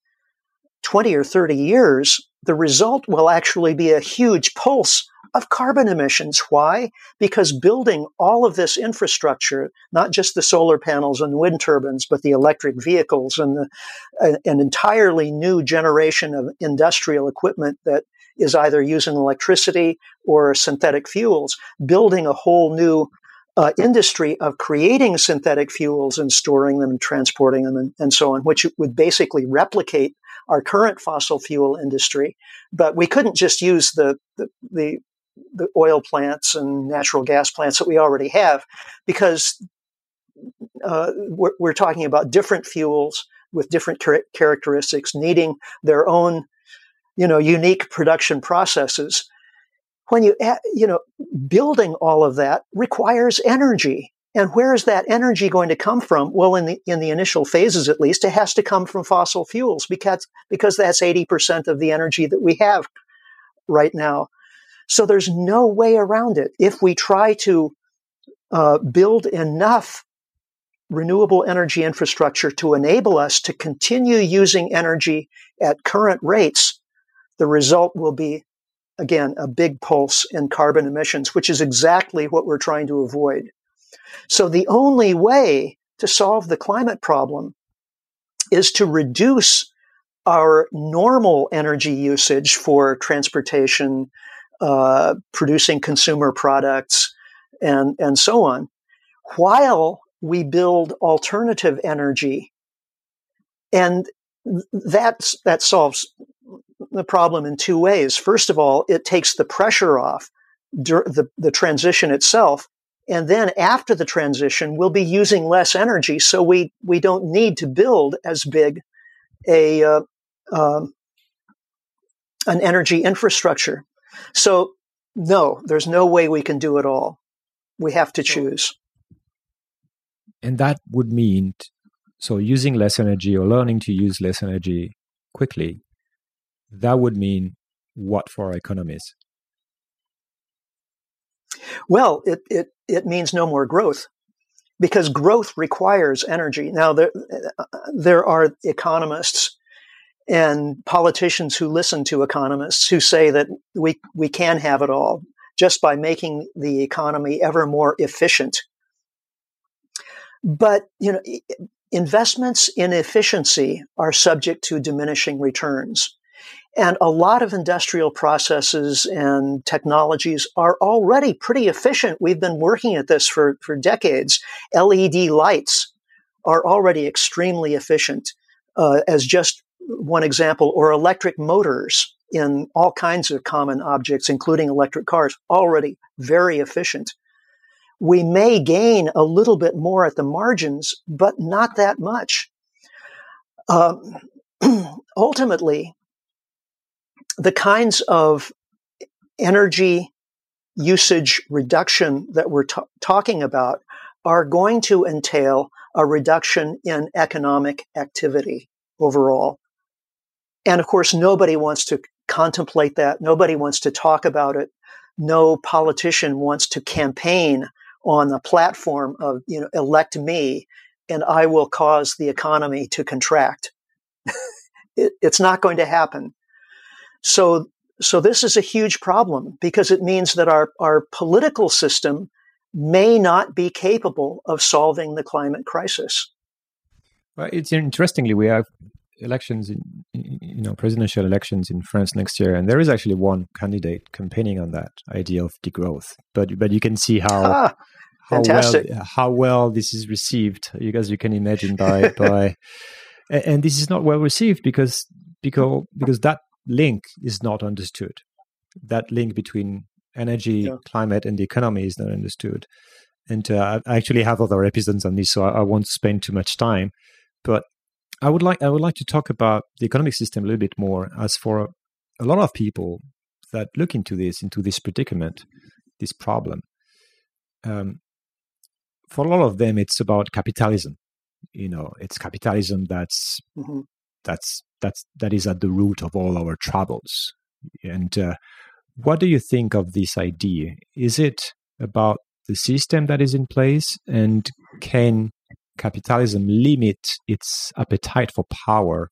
20 or 30 years, the result will actually be a huge pulse of carbon emissions. Why? Because building all of this infrastructure, not just the solar panels and wind turbines, but the electric vehicles and the, an entirely new generation of industrial equipment that is either using electricity or synthetic fuels, building a whole new uh, industry of creating synthetic fuels and storing them and transporting them and, and so on, which would basically replicate our current fossil fuel industry. But we couldn't just use the, the, the, the oil plants and natural gas plants that we already have because uh, we're, we're, talking about different fuels with different char- characteristics needing their own you know unique production processes when you you know building all of that requires energy. And where is that energy going to come from? Well in the in the initial phases at least it has to come from fossil fuels because because that's 80% of the energy that we have right now. So there's no way around it. If we try to uh, build enough renewable energy infrastructure to enable us to continue using energy at current rates the result will be again, a big pulse in carbon emissions, which is exactly what we're trying to avoid. So the only way to solve the climate problem is to reduce our normal energy usage for transportation, uh, producing consumer products, and, and so on, while we build alternative energy. And that's, that solves the problem in two ways. First of all, it takes the pressure off the, the transition itself. And then after the transition, we'll be using less energy. So we, we don't need to build as big a, uh, um, an energy infrastructure. So no, there's no way we can do it all. We have to choose. And that would mean so using less energy or learning to use less energy quickly that would mean what for our economies? Well, it, it, it means no more growth because growth requires energy. Now, there, uh, there are economists and politicians who listen to economists who say that we, we can have it all. just by making the economy ever more efficient. But, you know, investments in efficiency are subject to diminishing returns. And a lot of industrial processes and technologies are already pretty efficient. We've been working at this for, for decades. LED lights are already extremely efficient, uh, as just one example, or electric motors in all kinds of common objects, including electric cars, already very efficient. We may gain a little bit more at the margins, but not that much. Um, <clears throat> ultimately, the kinds of energy usage reduction that we're t- talking about are going to entail a reduction in economic activity overall. And of course, nobody wants to contemplate that. Nobody wants to talk about it. No politician wants to campaign on the platform of, you know, elect me and I will cause the economy to contract. <laughs> it, it's not going to happen. So, so this is a huge problem because it means that our, our political system may not be capable of solving the climate crisis. Well, it's interestingly, we have elections in, you know, presidential elections in France next year, and there is actually one candidate campaigning on that idea of degrowth. But but you can see how ah, how well how well this is received, you guys you can imagine by <laughs> by, and this is not well received because because because that link is not understood. That link between energy, yeah. climate, and the economy is not understood. And uh, I actually have other episodes on this, so I, I, won't spend too much time. But I would like I would like to talk about the economic system a little bit more, as for a, lot of people that look into this, into this predicament, this problem. Um, for a lot of them, it's about capitalism. You know, it's capitalism that's mm-hmm. that's that's that is at the root of all our troubles. And uh, what do you think of this idea? Is it about the system that is in place, and can capitalism limit its appetite for power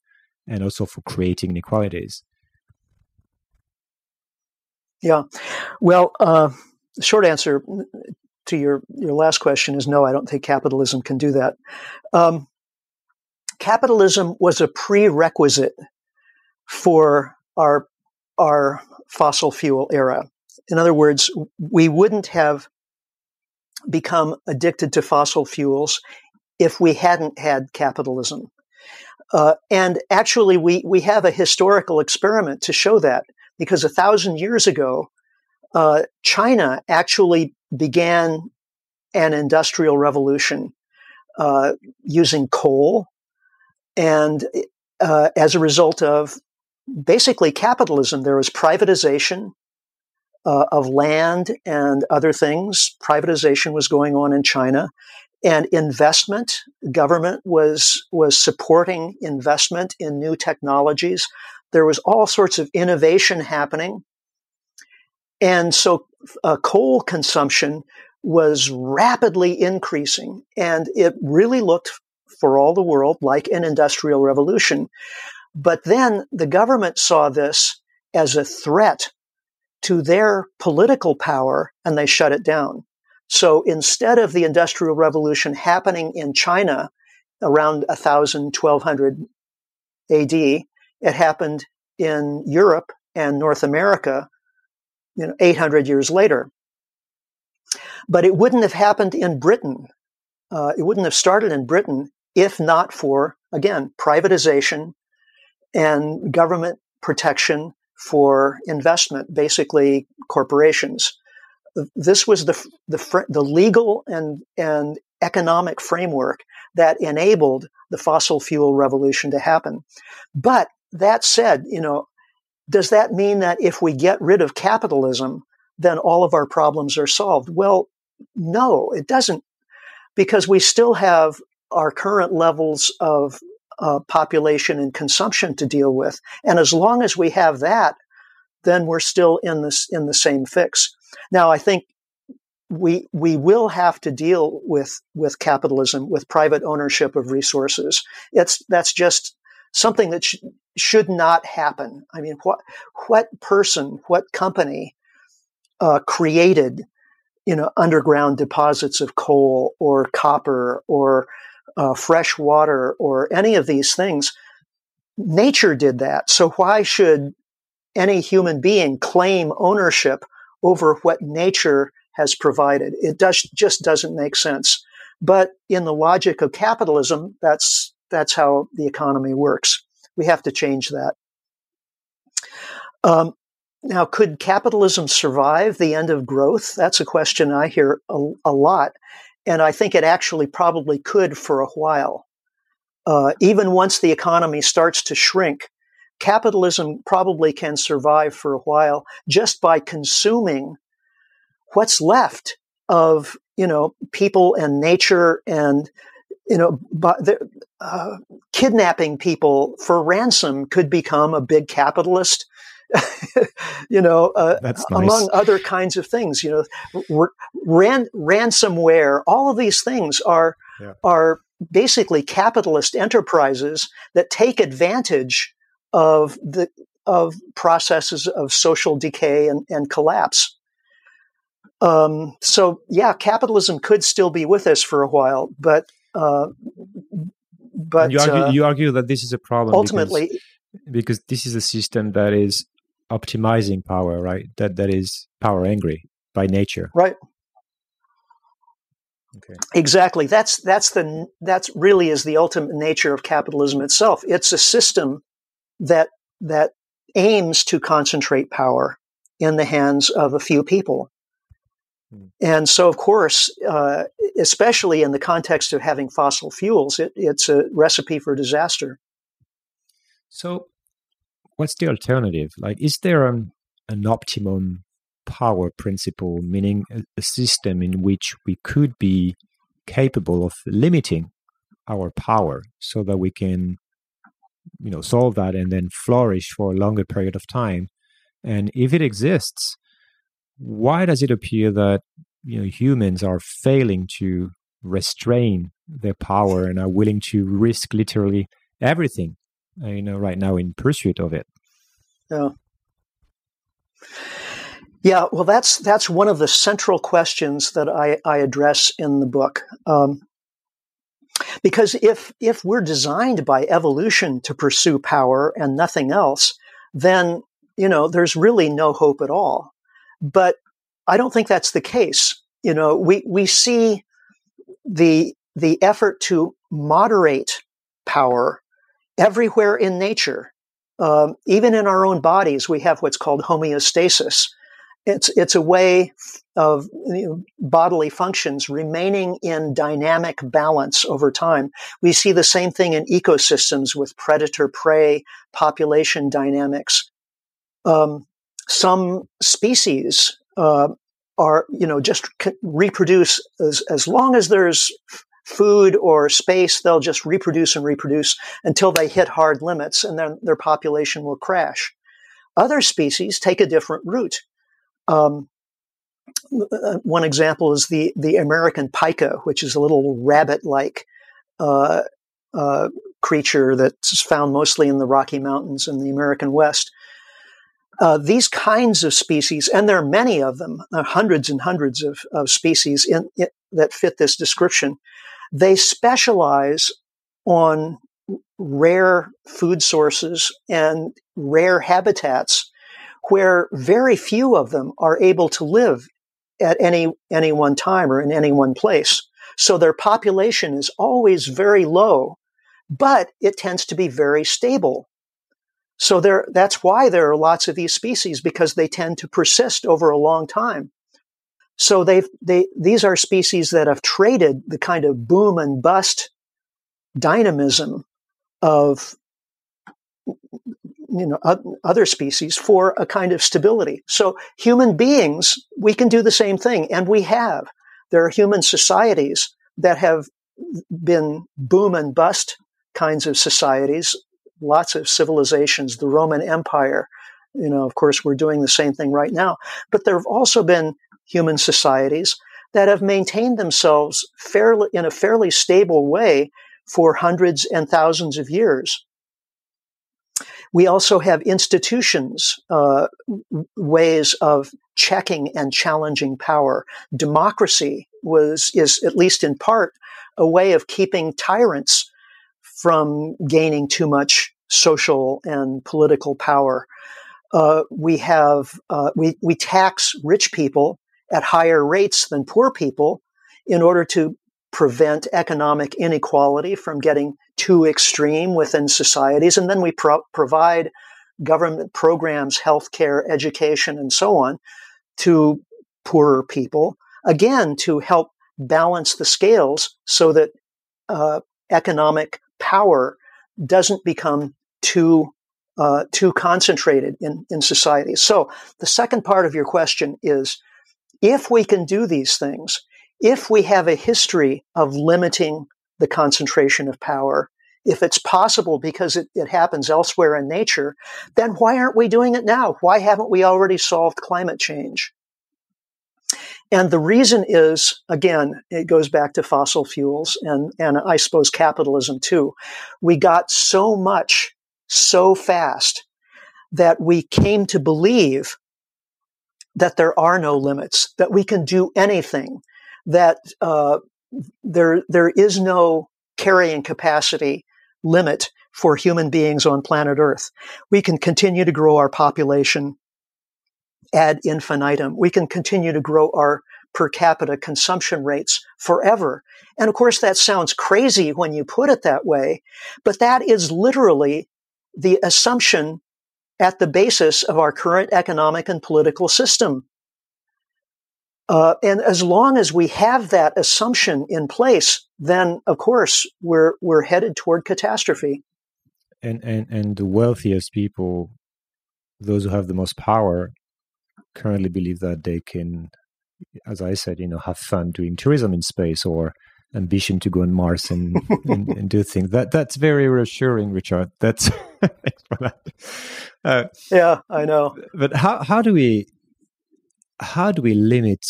and also for creating inequalities? Yeah, well, uh, short answer to your your last question is no. I don't think capitalism can do that. Um, capitalism was a prerequisite for our our fossil fuel era. In other words, we wouldn't have become addicted to fossil fuels if we hadn't had capitalism. Uh, and actually, we, we have a historical experiment to show that because a thousand years ago, uh, China actually began an industrial revolution uh, using coal. And uh, as a result of basically capitalism, there was privatization uh, of land and other things. Privatization was going on in China and investment. Government was was supporting investment in new technologies. There was all sorts of innovation happening, and so uh, coal consumption was rapidly increasing, and it really looked for all the world like an industrial revolution. But then the government saw this as a threat to their political power, and they shut it down. So instead of the Industrial Revolution happening in China around 1000, 1200 AD, it happened in Europe and North America, you know, 800 years later. But it wouldn't have happened in Britain. Uh, it wouldn't have started in Britain if not for, again, privatization and government protection for investment, basically corporations this was the the, the legal and and economic framework that enabled the fossil fuel revolution to happen. But that said, you know, does that mean that if we get rid of capitalism, then all of our problems are solved? Well, no, it doesn't, because we still have our current levels of uh, population and consumption to deal with, and as long as we have that, then we're still in this in the same fix. Now, I think we we will have to deal with with capitalism, with private ownership of resources. It's that's just something that sh- should not happen. I mean, what what person, what company uh, created, you know, underground deposits of coal or copper or uh, fresh water or any of these things. Nature did that. So why should any human being claim ownership over what nature has provided? It does, just doesn't make sense. But in the logic of capitalism, that's that's how the economy works. We have to change that. Um, now, could capitalism survive the end of growth? That's a question I hear a, a lot. And I think it actually probably could for a while. Uh, even once the economy starts to shrink, capitalism probably can survive for a while just by consuming what's left of you know people and nature and you know uh, kidnapping people for ransom could become a big capitalist <laughs> you know, uh, nice. among other kinds of things. You know, ran, ransomware. All of these things are yeah. are basically capitalist enterprises that take advantage of the of processes of social decay and, and collapse. Um, so yeah, capitalism could still be with us for a while, but uh, but you argue, uh, you argue, that this is a problem ultimately because, because, this is a system that is optimizing power, right? That that is power angry by nature, right? Okay. Exactly. That's that's the that's really is the ultimate nature of capitalism itself. It's a system that that aims to concentrate power in the hands of a few people. Hmm. And so, of course, uh, especially in the context of having fossil fuels, it, it's a recipe for disaster. So, what's the alternative? Like, is there an, an optimum power principle, meaning a, a system in which we could be capable of limiting our power so that we can, you know, solve that and then flourish for a longer period of time? And if it exists, why does it appear that you know humans are failing to restrain their power and are willing to risk literally everything you know right now in pursuit of it. Yeah. Yeah well that's that's one of the central questions that i i address in the book. Um, because if if we're designed by evolution to pursue power and nothing else then you know there's really no hope at all. But i don't think that's the case. You know we we see the the effort to moderate power everywhere in nature. Um, even in our own bodies, we have what's called homeostasis. It's it's a way of you know, bodily functions remaining in dynamic balance over time. We see the same thing in ecosystems with predator prey population dynamics. Um, some species uh, are you know just reproduce as as long as there's food or space, they'll just reproduce and reproduce until they hit hard limits and then their population will crash. Other species take a different route. Um, uh, one example is the, the American pika, which is a little rabbit like uh, uh, creature that's found mostly in the Rocky Mountains in the American West. Uh, these kinds of species, and there are many of them, uh, hundreds and hundreds of, of species in, in, that fit this description, they specialize on rare food sources and rare habitats where very few of them are able to live at any any one time or in any one place. So their population is always very low, but it tends to be very stable. So there that's why there are lots of these species because they tend to persist over a long time. So they've, they, these are species that have traded the kind of boom and bust dynamism of, you know, other species for a kind of stability. So human beings, we can do the same thing, and we have. There are human societies that have been boom and bust kinds of societies, lots of civilizations, the Roman Empire, you know, of course, we're doing the same thing right now. But there have also been human societies that have maintained themselves fairly in a fairly stable way for hundreds and thousands of years. We also have institutions, uh, ways of checking and challenging power. Democracy was is at least in part a way of keeping tyrants from gaining too much social and political power. Uh, we have uh, we we tax rich people at higher rates than poor people in order to prevent economic inequality from getting too extreme within societies, and then we pro- provide government programs, healthcare, education, and so on to poorer people again to help balance the scales so that uh, economic power doesn't become too uh, too concentrated in, in society. So the second part of your question is if we can do these things, if we have a history of limiting the concentration of power, if it's possible because it, it happens elsewhere in nature, then why aren't we doing it now? Why haven't we already solved climate change? And the reason is, again, it goes back to fossil fuels and, and I suppose capitalism too. We got so much so fast that we came to believe that there are no limits, that we can do anything, that uh, there there is no carrying capacity limit for human beings on planet Earth. We can continue to grow our population ad infinitum. We can continue to grow our per capita consumption rates forever. And of course, that sounds crazy when you put it that way, but that is literally the assumption at the basis of our current economic and political system. Uh, and as long as we have that assumption in place, then of course we're we're headed toward catastrophe. And and and the wealthiest people, those who have the most power, currently believe that they can, as I said, you know, have fun doing tourism in space or ambition to go on Mars and, and, and, do things. That that's very reassuring, Richard. That's <laughs> thanks for that. Uh, yeah, I know. But how how do we how do we limit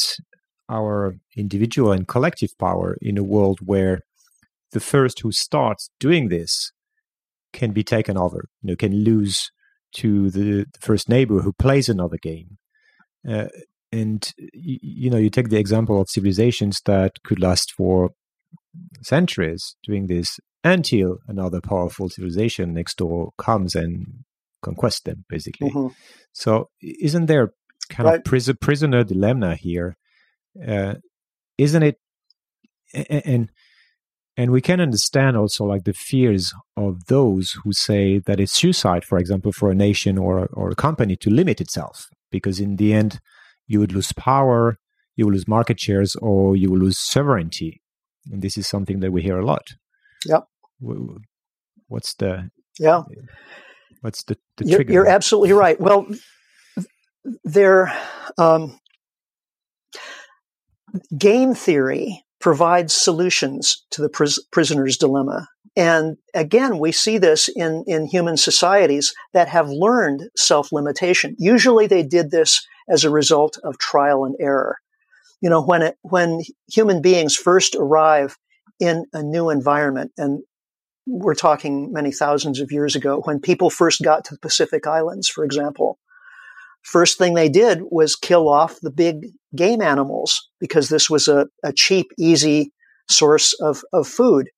our individual and collective power in a world where the first who starts doing this can be taken over, you know, can lose to the, the first neighbor who plays another game. Uh, and you, you know, you take the example of civilizations that could last for centuries doing this until another powerful civilization next door comes and conquests them, basically. Mm-hmm. So, isn't there kind right. of pris- prisoner dilemma here? Uh, isn't it? And and we can understand also like the fears of those who say that it's suicide, for example, for a nation or or a company to limit itself, because in the end, you would lose power, you will lose market shares, or you will lose sovereignty and this is something that we hear a lot. Yeah. What's the yeah? What's the, the you're, trigger? You're absolutely right. Well, there, um, game theory provides solutions to the pris- prisoner's dilemma. And again, we see this in, in human societies that have learned self limitation. Usually they did this as a result of trial and error you know, when it, when human beings first arrive in a new environment, and we're talking many thousands of years ago, when people first got to the Pacific Islands, for example, first thing they did was kill off the big game animals because this was a, a cheap, easy source of, of food.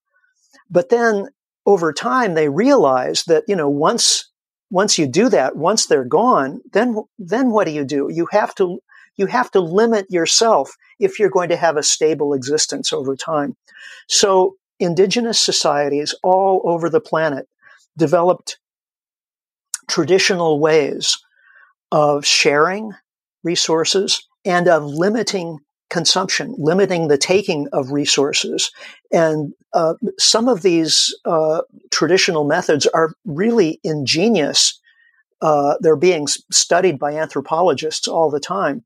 But then over time, they realized that, you know, once once you do that, once they're gone, then then what do you do? You have to you have to limit yourself if you're going to have a stable existence over time. So indigenous societies all over the planet developed traditional ways of sharing resources and of limiting consumption, limiting the taking of resources. And uh, some of these uh, traditional methods are really ingenious. Uh, they're being studied by anthropologists all the time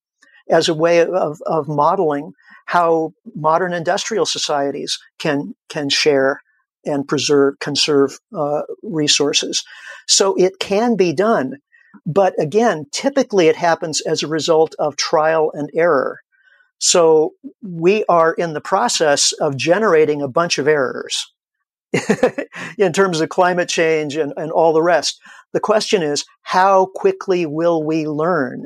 as a way of, of modeling how modern industrial societies can can share and preserve conserve uh, resources. So it can be done, but again, typically it happens as a result of trial and error. So we are in the process of generating a bunch of errors <laughs> in terms of climate change and, and all the rest. The question is, how quickly will we learn?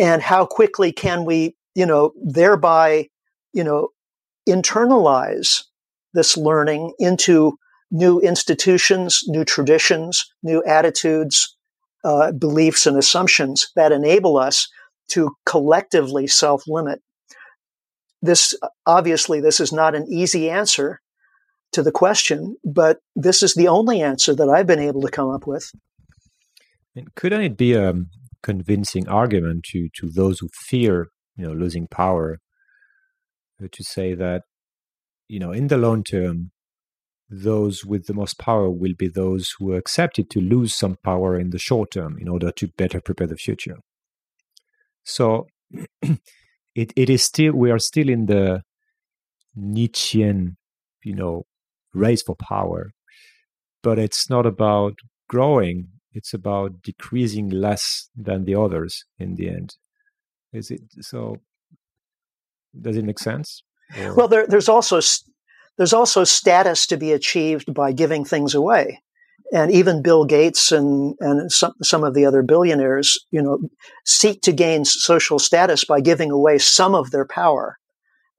And how quickly can we, you know, thereby, you know, internalize this learning into new institutions, new traditions, new attitudes, uh, beliefs, and assumptions that enable us to collectively self limit. This obviously, this is not an easy answer to the question, but this is the only answer that I've been able to come up with. And couldn't it be a convincing argument to to those who fear, you know, losing power, uh, to say that, you know, in the long term, those with the most power will be those who are accepted to lose some power in the short term in order to better prepare the future. So <clears throat> it, it is still we are still in the Nietzschean, you know, race for power. But it's not about growing, it's about decreasing less than the others in the end. Is it so? Does it make sense? Or? Well, there, there's also there's also status to be achieved by giving things away, and even Bill Gates and and some some of the other billionaires, you know, seek to gain social status by giving away some of their power.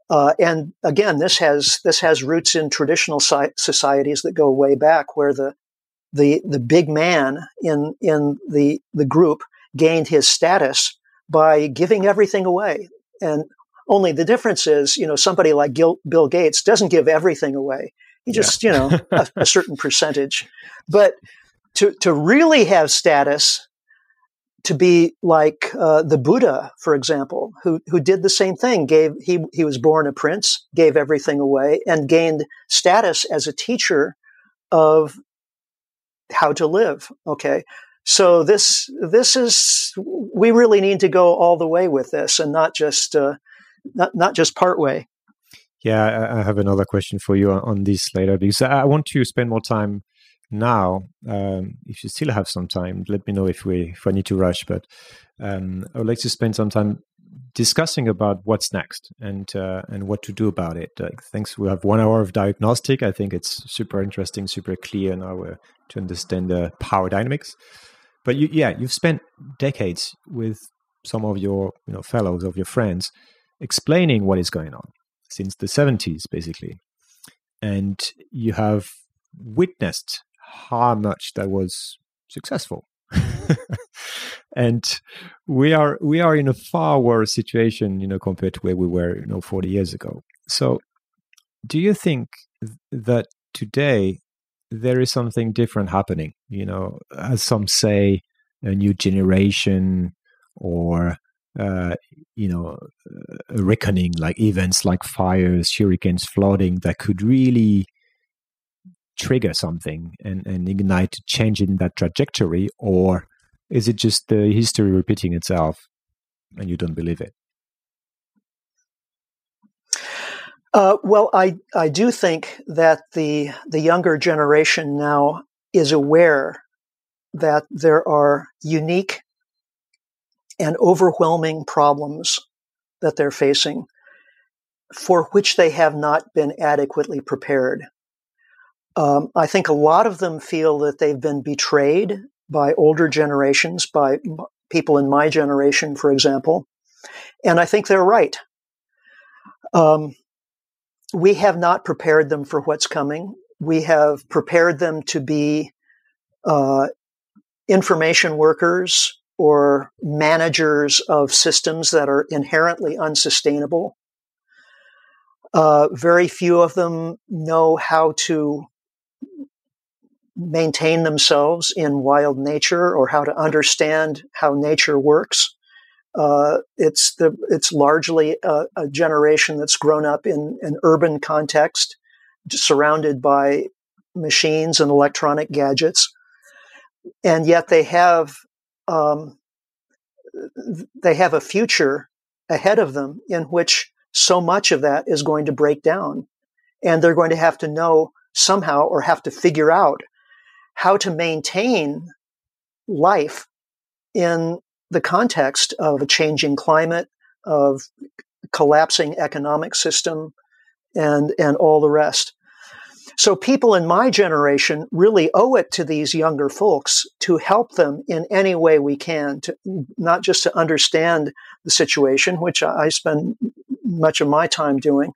Uh, and again, this has this has roots in traditional societies that go way back, where the the the big man in in the the group gained his status by giving everything away. And only the difference is, you know, somebody like Gil, Bill Gates doesn't give everything away. He just, yeah. you know, <laughs> a, a certain percentage. But to to really have status, to be like uh, the Buddha, for example, who who did the same thing. Gave he he was born a prince, gave everything away, and gained status as a teacher of how to live. Okay, so this this is we really need to go all the way with this, and not just uh, not not just part way. Yeah, I have another question for you on this later because I want to spend more time now, um, if you still have some time, let me know if we if I need to rush. But um, I would like to spend some time discussing about what's next and uh, and what to do about it. Like, thanks, we have one hour of diagnostic. I think it's super interesting, super clear now uh, to understand the power dynamics. But you, yeah, you've spent decades with some of your you know fellows of your friends explaining what is going on since the 70s basically and you have witnessed how much that was successful. <laughs> and we are we are in a far worse situation, you know, compared to where we were, you know, 40 years ago. So do you think that today there is something different happening? You know, as some say, a new generation or uh, you know, a reckoning like events like fires, hurricanes, flooding that could really trigger something and, and ignite change in that trajectory or is it just the history repeating itself and you don't believe it? Uh, well I, I do think that the the younger generation now is aware that there are unique and overwhelming problems that they're facing for which they have not been adequately prepared. Um, I think a lot of them feel that they've been betrayed by older generations, by people in my generation, for example. And I think they're right. Um, we have not prepared them for what's coming. We have prepared them to be uh, information workers or managers of systems that are inherently unsustainable. Uh, very few of them know how to maintain themselves in wild nature or how to understand how nature works. Uh, it's the it's largely a, a, generation that's grown up in an urban context, surrounded by machines and electronic gadgets, and yet they have um, they have a future ahead of them in which so much of that is going to break down, and they're going to have to know somehow or have to figure out how to maintain life in the context of a changing climate, of collapsing economic system, and and all the rest. So people in my generation really owe it to these younger folks to help them in any way we can, to not just to understand the situation, which I spend much of my time doing,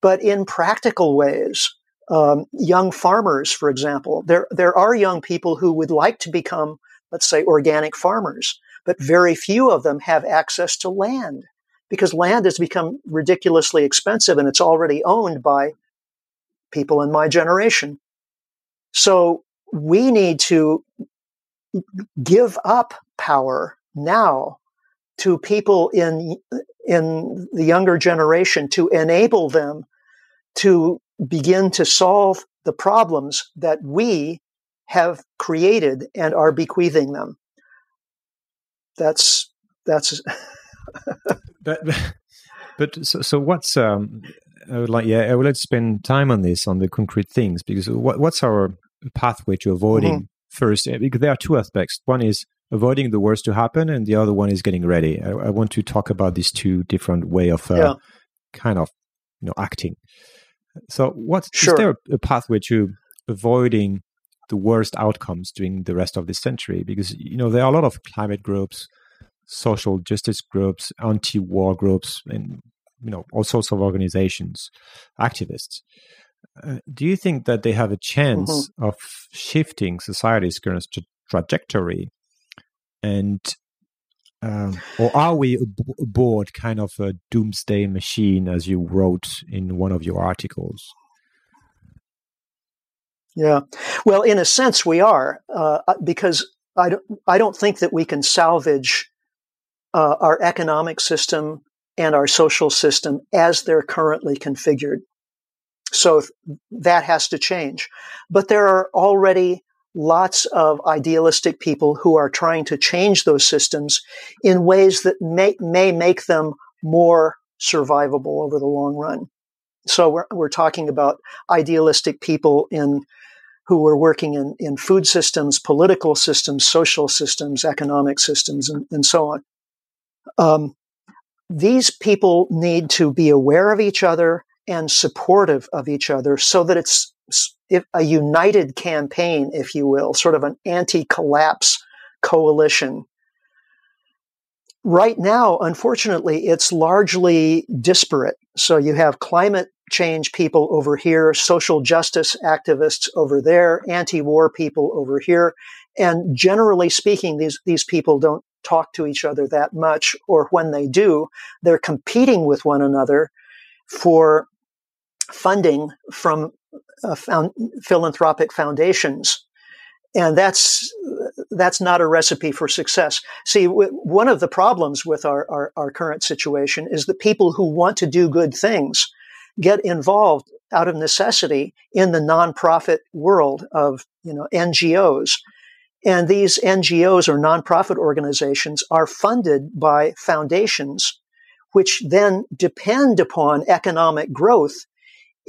but in practical ways. Um, young farmers, for example, there there are young people who would like to become, let's say, organic farmers, but very few of them have access to land because land has become ridiculously expensive and it's already owned by people in my generation. So we need to give up power now to people in in the younger generation to enable them to begin to solve the problems that we have created and are bequeathing them. That's that's <laughs> but but so, so what's um I would like, yeah, I would like to spend time on this, on the concrete things, because what, what's our pathway to avoiding mm-hmm. first? Eh, because there are two aspects. One is avoiding the worst to happen, and the other one is getting ready. I, I want to talk about these two different way of uh, yeah. kind of you know acting. So, what sure. is there a pathway to avoiding the worst outcomes during the rest of this century? Because you know there are a lot of climate groups, social justice groups, anti-war groups, and you know all sorts of organizations, activists. Uh, do you think that they have a chance mm-hmm. of shifting society's current tra- trajectory, and um, or are we ab- aboard kind of a doomsday machine, as you wrote in one of your articles? Yeah, well, in a sense, we are uh, uh because I don't, I don't think that we can salvage uh, our economic system and our social system as they're currently configured. So that has to change. But there are already lots of idealistic people who are trying to change those systems in ways that may, may make them more survivable over the long run. So we're, we're talking about idealistic people in who are working in, in food systems, political systems, social systems, economic systems, and, and so on. Um, these people need to be aware of each other and supportive of each other so that it's a united campaign, if you will, sort of an anti collapse coalition. Right now, unfortunately, it's largely disparate. So you have climate change people over here, social justice activists over there, anti war people over here. And generally speaking, these, these people don't talk to each other that much, or when they do, they're competing with one another for funding from uh, found, philanthropic foundations. And that's that's not a recipe for success. See, w- one of the problems with our, our, our current situation is that people who want to do good things get involved out of necessity in the nonprofit world of you know NGOs and these NGOs or nonprofit organizations are funded by foundations, which then depend upon economic growth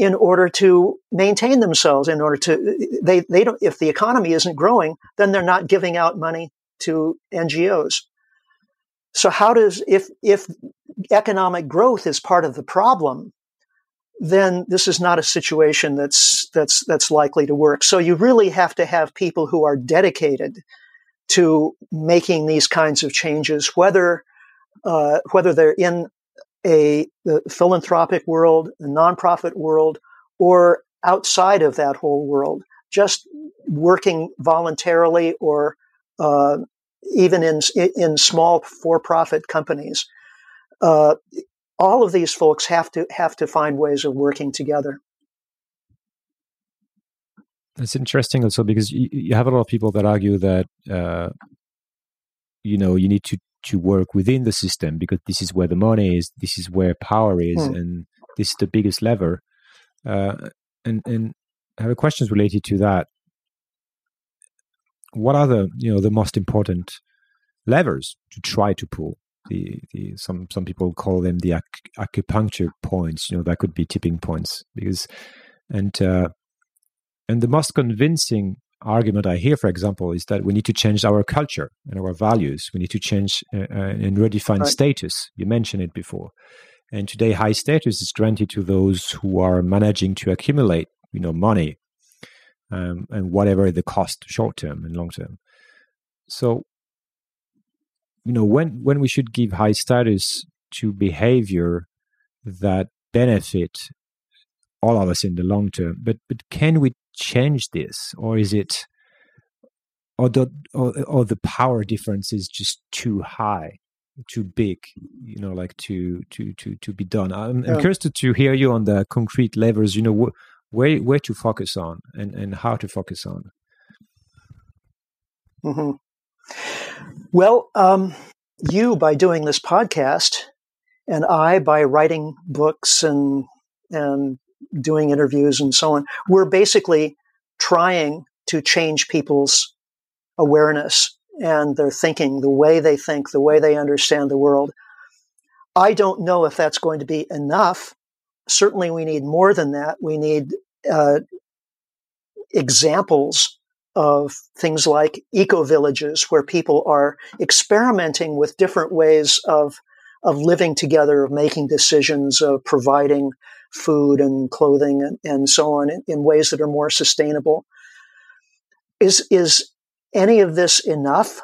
in order to maintain themselves, in order to, they, they don't, if the economy isn't growing, then they're not giving out money to NGOs. So how does, if, if economic growth is part of the problem, then this is not a situation that's that's that's likely to work. So you really have to have people who are dedicated to making these kinds of changes, whether uh, whether they're in a the philanthropic world, the nonprofit world, or outside of that whole world, just working voluntarily or uh, even in in small for-profit companies. Uh, all of these folks have to have to find ways of working together. That's interesting also because you, you have a lot of people that argue that uh, you know you need to to work within the system because this is where the money is, this is where power is, hmm. and this is the biggest lever. Uh, and and I have questions related to that. What are the you know the most important levers to try to pull? the, the some some people call them the acupuncture points. You know, that could be tipping points because and uh, and the most convincing argument I hear, for example, is that we need to change our culture and our values. We need to change uh, uh, and redefine right. status. You mentioned it before, and today high status is granted to those who are managing to accumulate, you know, money um, and whatever the cost, short term and long term. So, you know, when when we should give high status to behavior that benefit all of us in the long term, but but can we change this, or is it, or the or, or the power difference is just too high? too big you know like to to to to be done i'm, I'm curious to, to hear you on the concrete levers you know wh- where where to focus on and and how to focus on mm-hmm. well um, you by doing this podcast and i by writing books and and doing interviews and so on we're basically trying to change people's awareness and their thinking, the way they think, the way they understand the world. I don't know if that's going to be enough. Certainly, we need more than that. We need uh, examples of things like eco villages where people are experimenting with different ways of of living together, of making decisions, of providing food and clothing and, and so on in, in ways that are more sustainable. Is is any of this enough?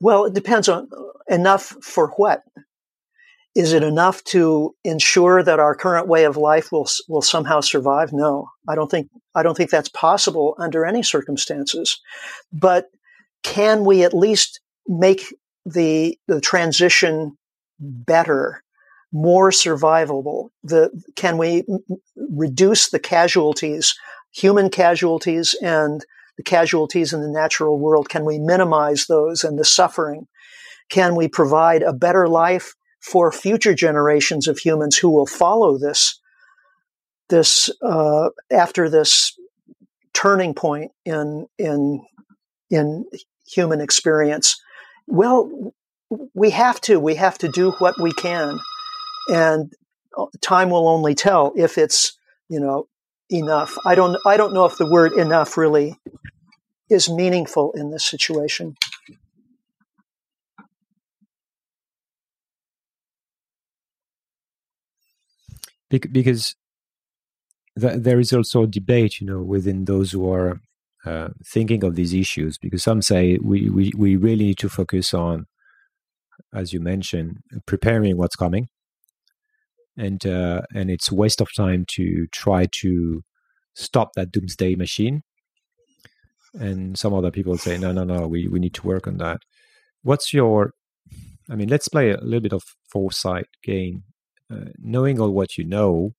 Well, it depends on enough for what. Is it enough to ensure that our current way of life will will somehow survive? No, I don't think I don't think that's possible under any circumstances. But can we at least make the the transition better, more survivable? The can we reduce the casualties, human casualties, and the casualties in the natural world? Can we minimize those and the suffering? Can we provide a better life for future generations of humans who will follow this, this, uh, after this turning point in, in, in human experience? Well, we have to. We have to do what we can. And uh, time will only tell if it's, you know, enough. I don't I don't know if the word enough really is meaningful in this situation. Because there is also debate, you know, within those who are uh, thinking of these issues. Because some say we, we, we really need to focus on, as you mentioned, preparing what's coming, and uh, and it's waste of time to try to stop that doomsday machine. And some other people say, no, no, no, we, we need to work on that. What's your, I mean, let's play a little bit of foresight game, uh, knowing all what you know,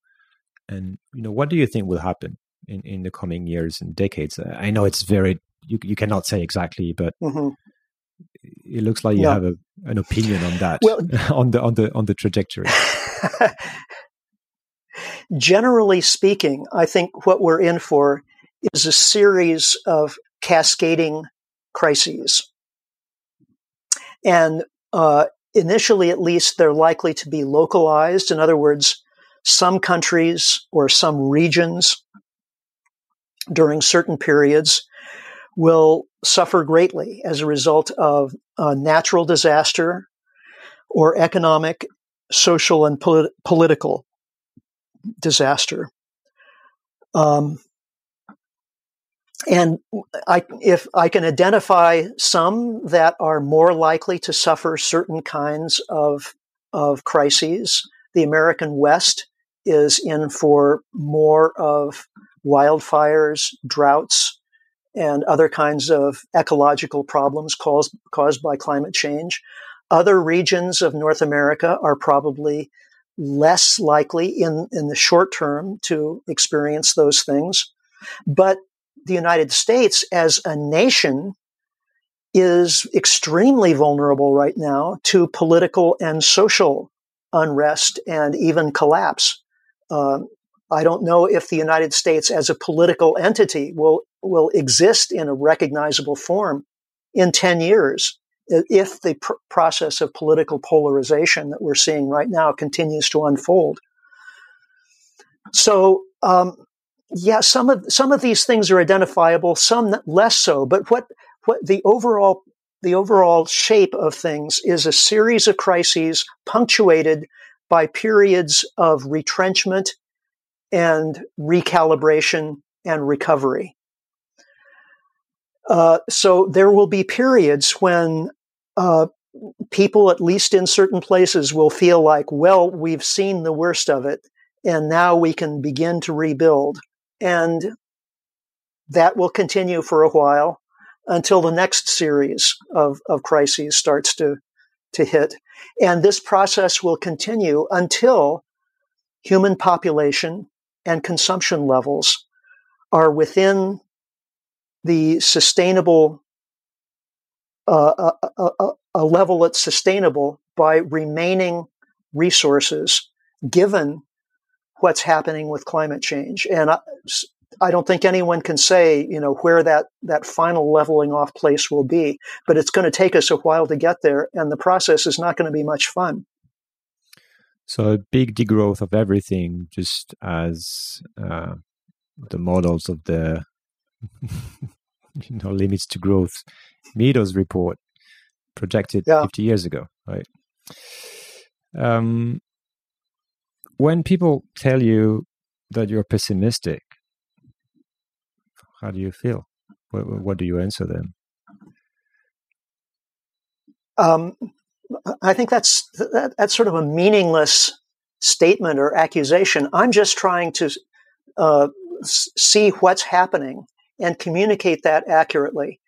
and you know, what do you think will happen in, in the coming years and decades? I know it's very, you, you cannot say exactly, but mm-hmm. It looks like you have a, an opinion on that, well, <laughs> on the on the on the trajectory. <laughs> Generally speaking, I think what we're in for is a series of cascading crises. And uh, initially, at least, they're likely to be localized. In other words, some countries or some regions during certain periods will suffer greatly as a result of a natural disaster or economic, social, and polit- political disaster. Um, and I, if I can identify some that are more likely to suffer certain kinds of, of crises, the American West is in for more of wildfires, droughts, and other kinds of ecological problems caused, caused by climate change. Other regions of North America are probably less likely in, in the short term to experience those things. But the United States as a nation is extremely vulnerable right now to political and social unrest and even collapse. Uh, I don't know if the United States as a political entity will will exist in a recognizable form in 10 years if the pr- process of political polarization that we're seeing right now continues to unfold. So, um, yeah, some of some of these things are identifiable, some less so. But what what the overall the overall shape of things is a series of crises punctuated by periods of retrenchment and recalibration and recovery. Uh, so there will be periods when uh, people, at least in certain places, will feel like, well, we've seen the worst of it, and now we can begin to rebuild. And that will continue for a while until the next series of, of crises starts to, to hit. And this process will continue until human population and consumption levels are within the sustainable uh, a, a, a level that's sustainable by remaining resources given what's happening with climate change. And I, I, don't think anyone can say, you know, where that, that final leveling off place will be, but it's going to take us a while to get there. And the process is not going to be much fun. So a big degrowth of everything, just as uh, the models of the <laughs> you know limits to growth Meadows report projected yeah. 50 years ago, right? Um, when people tell you that you're pessimistic, how do you feel? What, what do you answer them? Um, I think that's that, that's sort of a meaningless statement or accusation. I'm just trying to uh, see what's happening and communicate that accurately.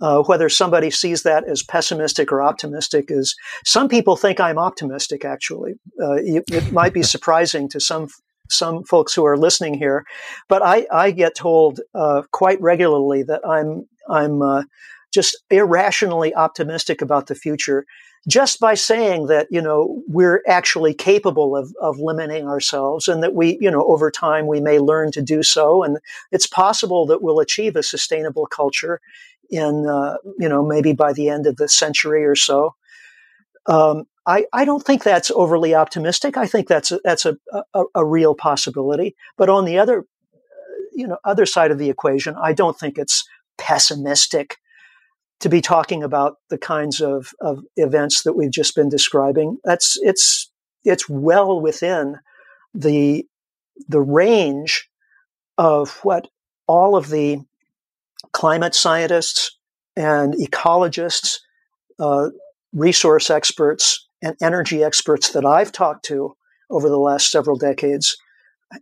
Uh, whether somebody sees that as pessimistic or optimistic is some people think I'm optimistic. Actually, uh, it, it might be <laughs> surprising to some some folks who are listening here, but I, I get told uh, quite regularly that I'm I'm uh, just irrationally optimistic about the future just by saying that you know we're actually capable of, of limiting ourselves and that we you know over time we may learn to do so. And it's possible that we'll achieve a sustainable culture in uh, you know maybe by the end of the century or so. Um, I, I don't think that's overly optimistic. I think that's a, that's a, a, a real possibility. But on the other you know other side of the equation i don't think it's pessimistic to be talking about the kinds of, of events that we've just been describing. That's it's it's well within the the range of what all of the climate scientists and ecologists, uh, resource experts, and energy experts that I've talked to over the last several decades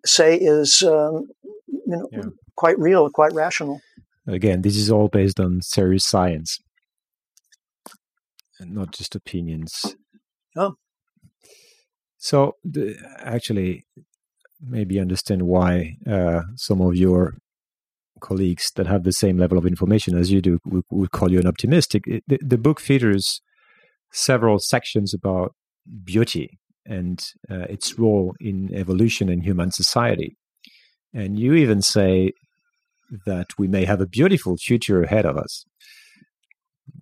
say is um, you know yeah. quite real, quite rational. Again, this is all based on serious science and not just opinions. Oh. So, the, actually, maybe understand why uh, some of your colleagues that have the same level of information as you do would, would call you an optimistic. the, the, book features several sections about beauty and uh, its role in evolution and human society. And you even say that we may have a beautiful future ahead of us.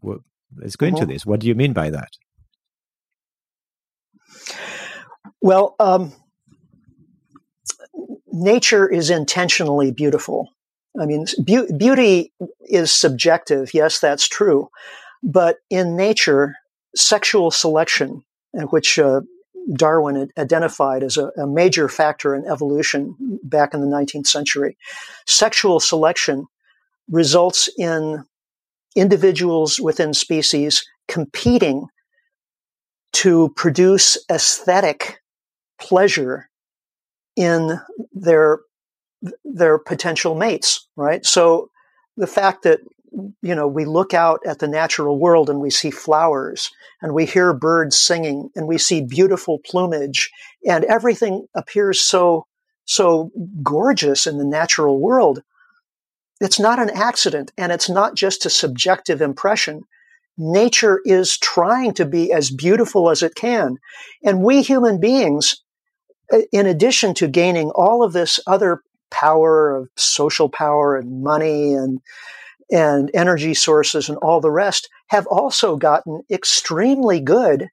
Well, let's go into uh-huh. this. What do you mean by that? Well, um, nature is intentionally beautiful. I mean, be- beauty is subjective. Yes, that's true. But in nature, sexual selection, which uh, Darwin identified as a, a, major factor in evolution back in the 19th century. Sexual selection results in individuals within species competing to produce aesthetic pleasure in their their potential mates right so the fact that you know, we look out at the natural world and we see flowers and we hear birds singing and we see beautiful plumage and everything appears so, so gorgeous in the natural world. It's not an accident and it's not just a subjective impression. Nature is trying to be as beautiful as it can. And we human beings, uh, in addition to gaining all of this other power of social power and money and and energy sources and all the rest have also gotten extremely good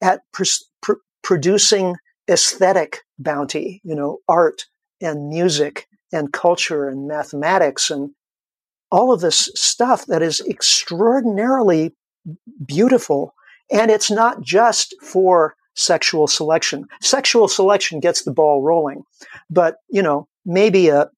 at pr- pr- producing aesthetic bounty, you know, art and music and culture and mathematics and all of this stuff that is extraordinarily beautiful. And it's not just for sexual selection. Sexual selection gets the ball rolling, but you know, maybe a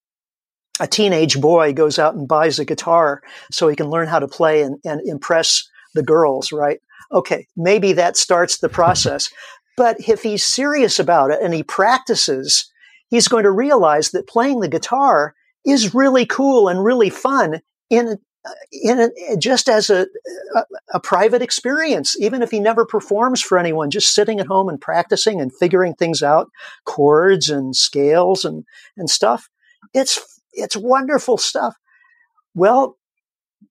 a teenage boy goes out and buys a guitar so he can learn how to play and, and impress the girls, right? Okay, maybe that starts the process. but if he's serious about it and he practices, he's going to realize that playing the guitar is really cool and really fun in in a, just as a, a, a private experience, even if he never performs for anyone, just sitting at home and practicing and figuring things out, chords and scales and and stuff. It's it's wonderful stuff. Well,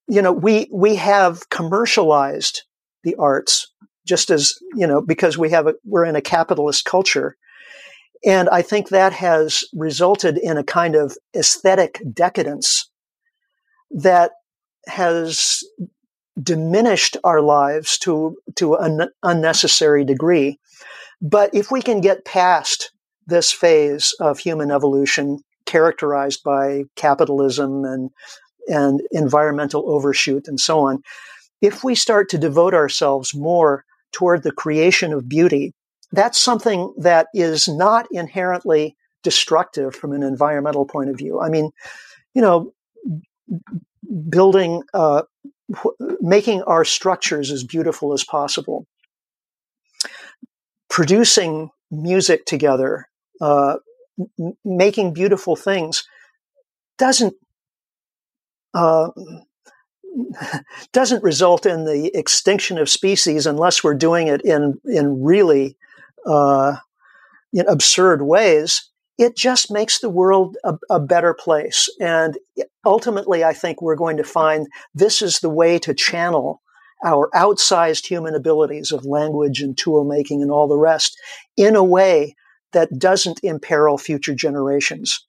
you know, we we have commercialized the arts just as you know because we have a we're in a capitalist culture and i think that has resulted in a kind of aesthetic decadence that has diminished our lives to to an unnecessary degree but if we can get past this phase of human evolution characterized by capitalism and and environmental overshoot and so on if we start to devote ourselves more toward the creation of beauty, that's something that is not inherently destructive from an environmental point of view. I mean, you know, building, uh, making our structures as beautiful as possible, producing music together, uh, making beautiful things doesn't uh, <laughs> doesn't result in the extinction of species unless we're doing it in in really uh, in absurd ways. It just makes the world a, a better place, and ultimately, I think we're going to find this is the way to channel our outsized human abilities of language and tool making and all the rest in a way that doesn't imperil future generations.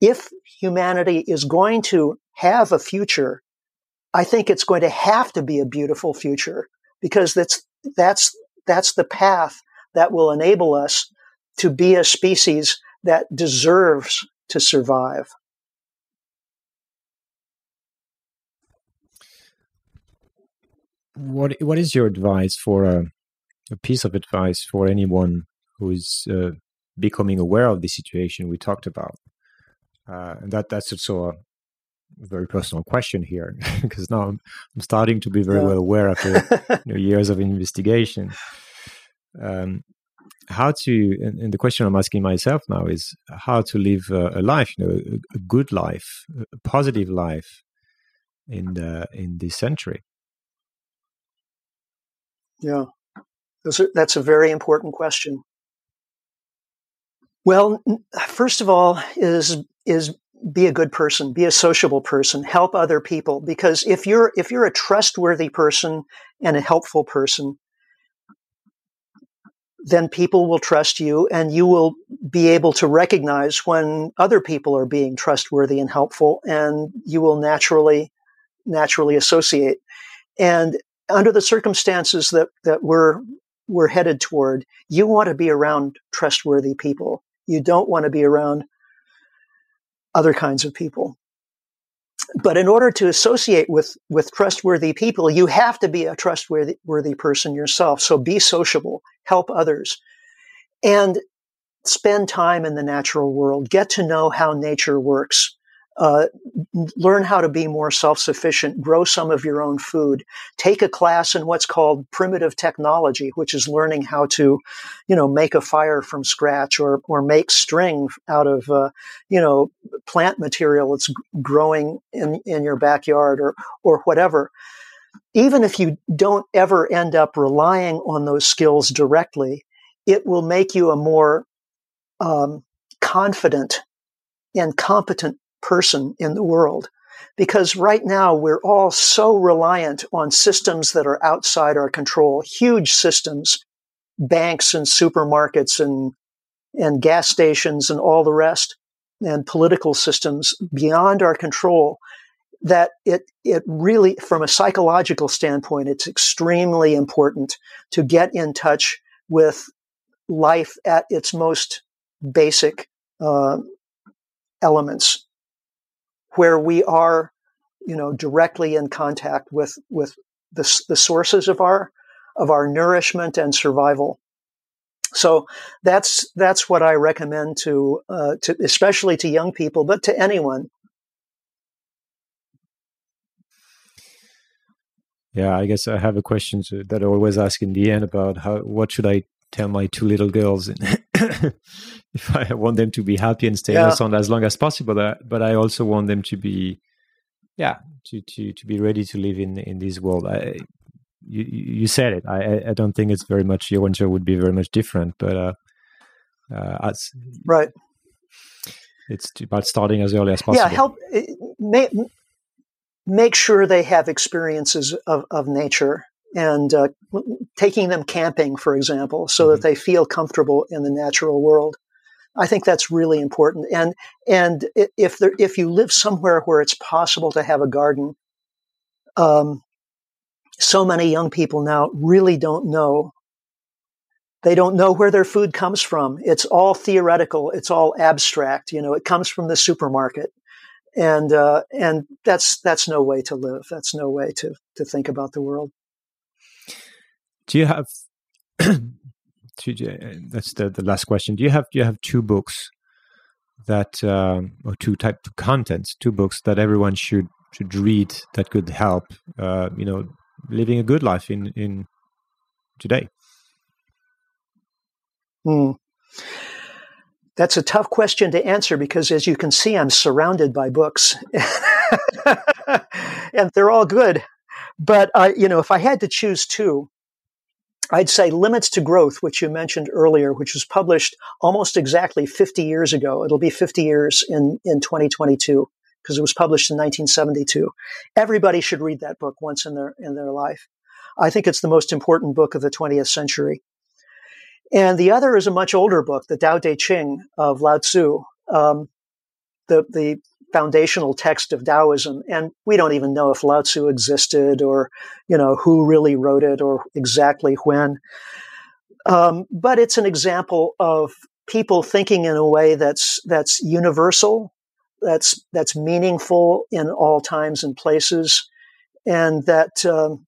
If humanity is going to have a future I think it's going to have to be a beautiful future because that's that's that's the path that will enable us to be a species that deserves to survive. What what is your advice for a, a piece of advice for anyone who is uh, becoming aware of the situation we talked about? Uh, and that that's also a, very personal question here <laughs> because now I'm, I'm, starting to be very yeah. well aware after you know, <laughs> years of investigation. Um, how to, and, and, the question I'm asking myself now is how to live a, a life, you know, a, a, good life, a positive life in the, in this century. Yeah, are, that's a very important question. Well, first of all, is is be a good person, be a sociable person, help other people. Because if you're, if you're a trustworthy person and a helpful person, then people will trust you and you will be able to recognize when other people are being trustworthy and helpful and you will naturally, naturally associate. And under the circumstances that, that we're, we're headed toward, you want to be around trustworthy people. You don't want to be around other kinds of people. But in order to associate with, with trustworthy people, you have to be a trustworthy worthy person yourself. So be sociable, help others, and spend time in the natural world. Get to know how nature works uh, learn how to be more self-sufficient, grow some of your own food, take a class in what's called primitive technology, which is learning how to, you know, make a fire from scratch or or make string out of, uh, you know, plant material that's growing in in your backyard or or whatever. Even if you don't ever end up relying on those skills directly, it will make you a more um, confident and competent person in the world. Because right now we're all so reliant on systems that are outside our control, huge systems, banks and supermarkets and, and gas stations and all the rest, and political systems beyond our control that it it really from a psychological standpoint it's extremely important to get in touch with life at its most basic uh, elements where we are, you know, directly in contact with with the, the sources of our of our nourishment and survival. So that's that's what I recommend to, uh, to especially to young people, but to anyone. Yeah, I guess I have a question to, that I always ask in the end about how what should I tell my two little girls in, <laughs> if I want them to be happy and stay yeah. innocent as long as possible. Uh, but I also want them to be, yeah, to to to be ready to live in in this world. I, you you said it. I I don't think it's very much your answer would be very much different, but uh, uh, as right, it's about starting as early as possible. Yeah, help make make sure they have experiences of of nature and uh, taking them camping, for example, so mm-hmm. that they feel comfortable in the natural world. I think that's really important. And and if there, if you live somewhere where it's possible to have a garden, um, so many young people now really don't know. They don't know where their food comes from. It's all theoretical. It's all abstract. You know, it comes from the supermarket, and uh, and that's that's no way to live. That's no way to to think about the world. Do you have? <clears throat> that's the, the last question. Do you have do you have two books that um, or two type of contents, two books that everyone should should read that could help uh, you know living a good life in in today? Hmm. That's a tough question to answer because, as you can see, I'm surrounded by books, <laughs> and they're all good. But uh, you know, if I had to choose two, I'd say Limits to Growth, which you mentioned earlier, which was published almost exactly 50 years ago. It'll be 50 years in, in 2022 because it was published in 1972. Everybody should read that book once in their, in their life. I think it's the most important book of the 20th century. And the other is a much older book, the Tao Te Ching of Lao Tzu. Um, the, the foundational text of Taoism. And we don't even know if Lao Tzu existed or, you know, who really wrote it or exactly when. Um, but it's an example of people thinking in a way that's that's universal, that's that's meaningful in all times and places, and that um,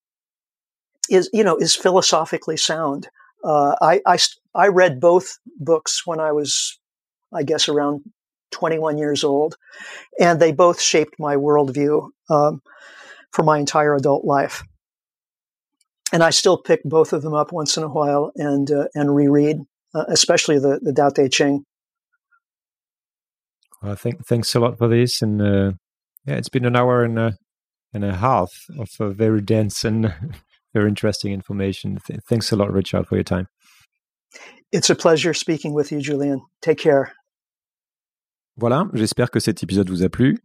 is you know is philosophically sound. Uh, I, I I read both books when I was, I guess, around 21 years old, and they both shaped my worldview um, for my entire adult life. And I still pick both of them up once in a while and uh, and reread, uh, especially the the Tao Te Ching. Well, think, thanks a lot for this, and uh, yeah, it's been an hour and a and a half of uh, very dense and <laughs> very interesting information. Th- thanks a lot, Richard, for your time. It's a pleasure speaking with you, Julian. Take care. Voilà, j'espère que cet épisode vous a plu.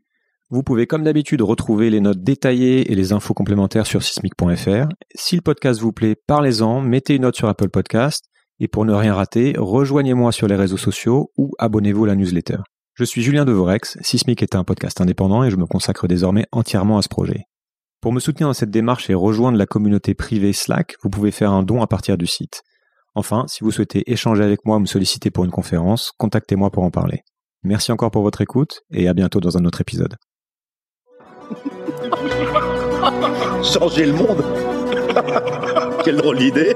Vous pouvez comme d'habitude retrouver les notes détaillées et les infos complémentaires sur sismic.fr. Si le podcast vous plaît, parlez-en, mettez une note sur Apple Podcast et pour ne rien rater, rejoignez-moi sur les réseaux sociaux ou abonnez-vous à la newsletter. Je suis Julien Devorex, Sismic est un podcast indépendant et je me consacre désormais entièrement à ce projet. Pour me soutenir dans cette démarche et rejoindre la communauté privée Slack, vous pouvez faire un don à partir du site. Enfin, si vous souhaitez échanger avec moi ou me solliciter pour une conférence, contactez-moi pour en parler. Merci encore pour votre écoute et à bientôt dans un autre épisode. <laughs> Changer le monde? <laughs> Quelle drôle d'idée.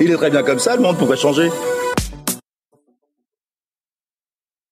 Il est très bien comme ça, le monde, pourrait changer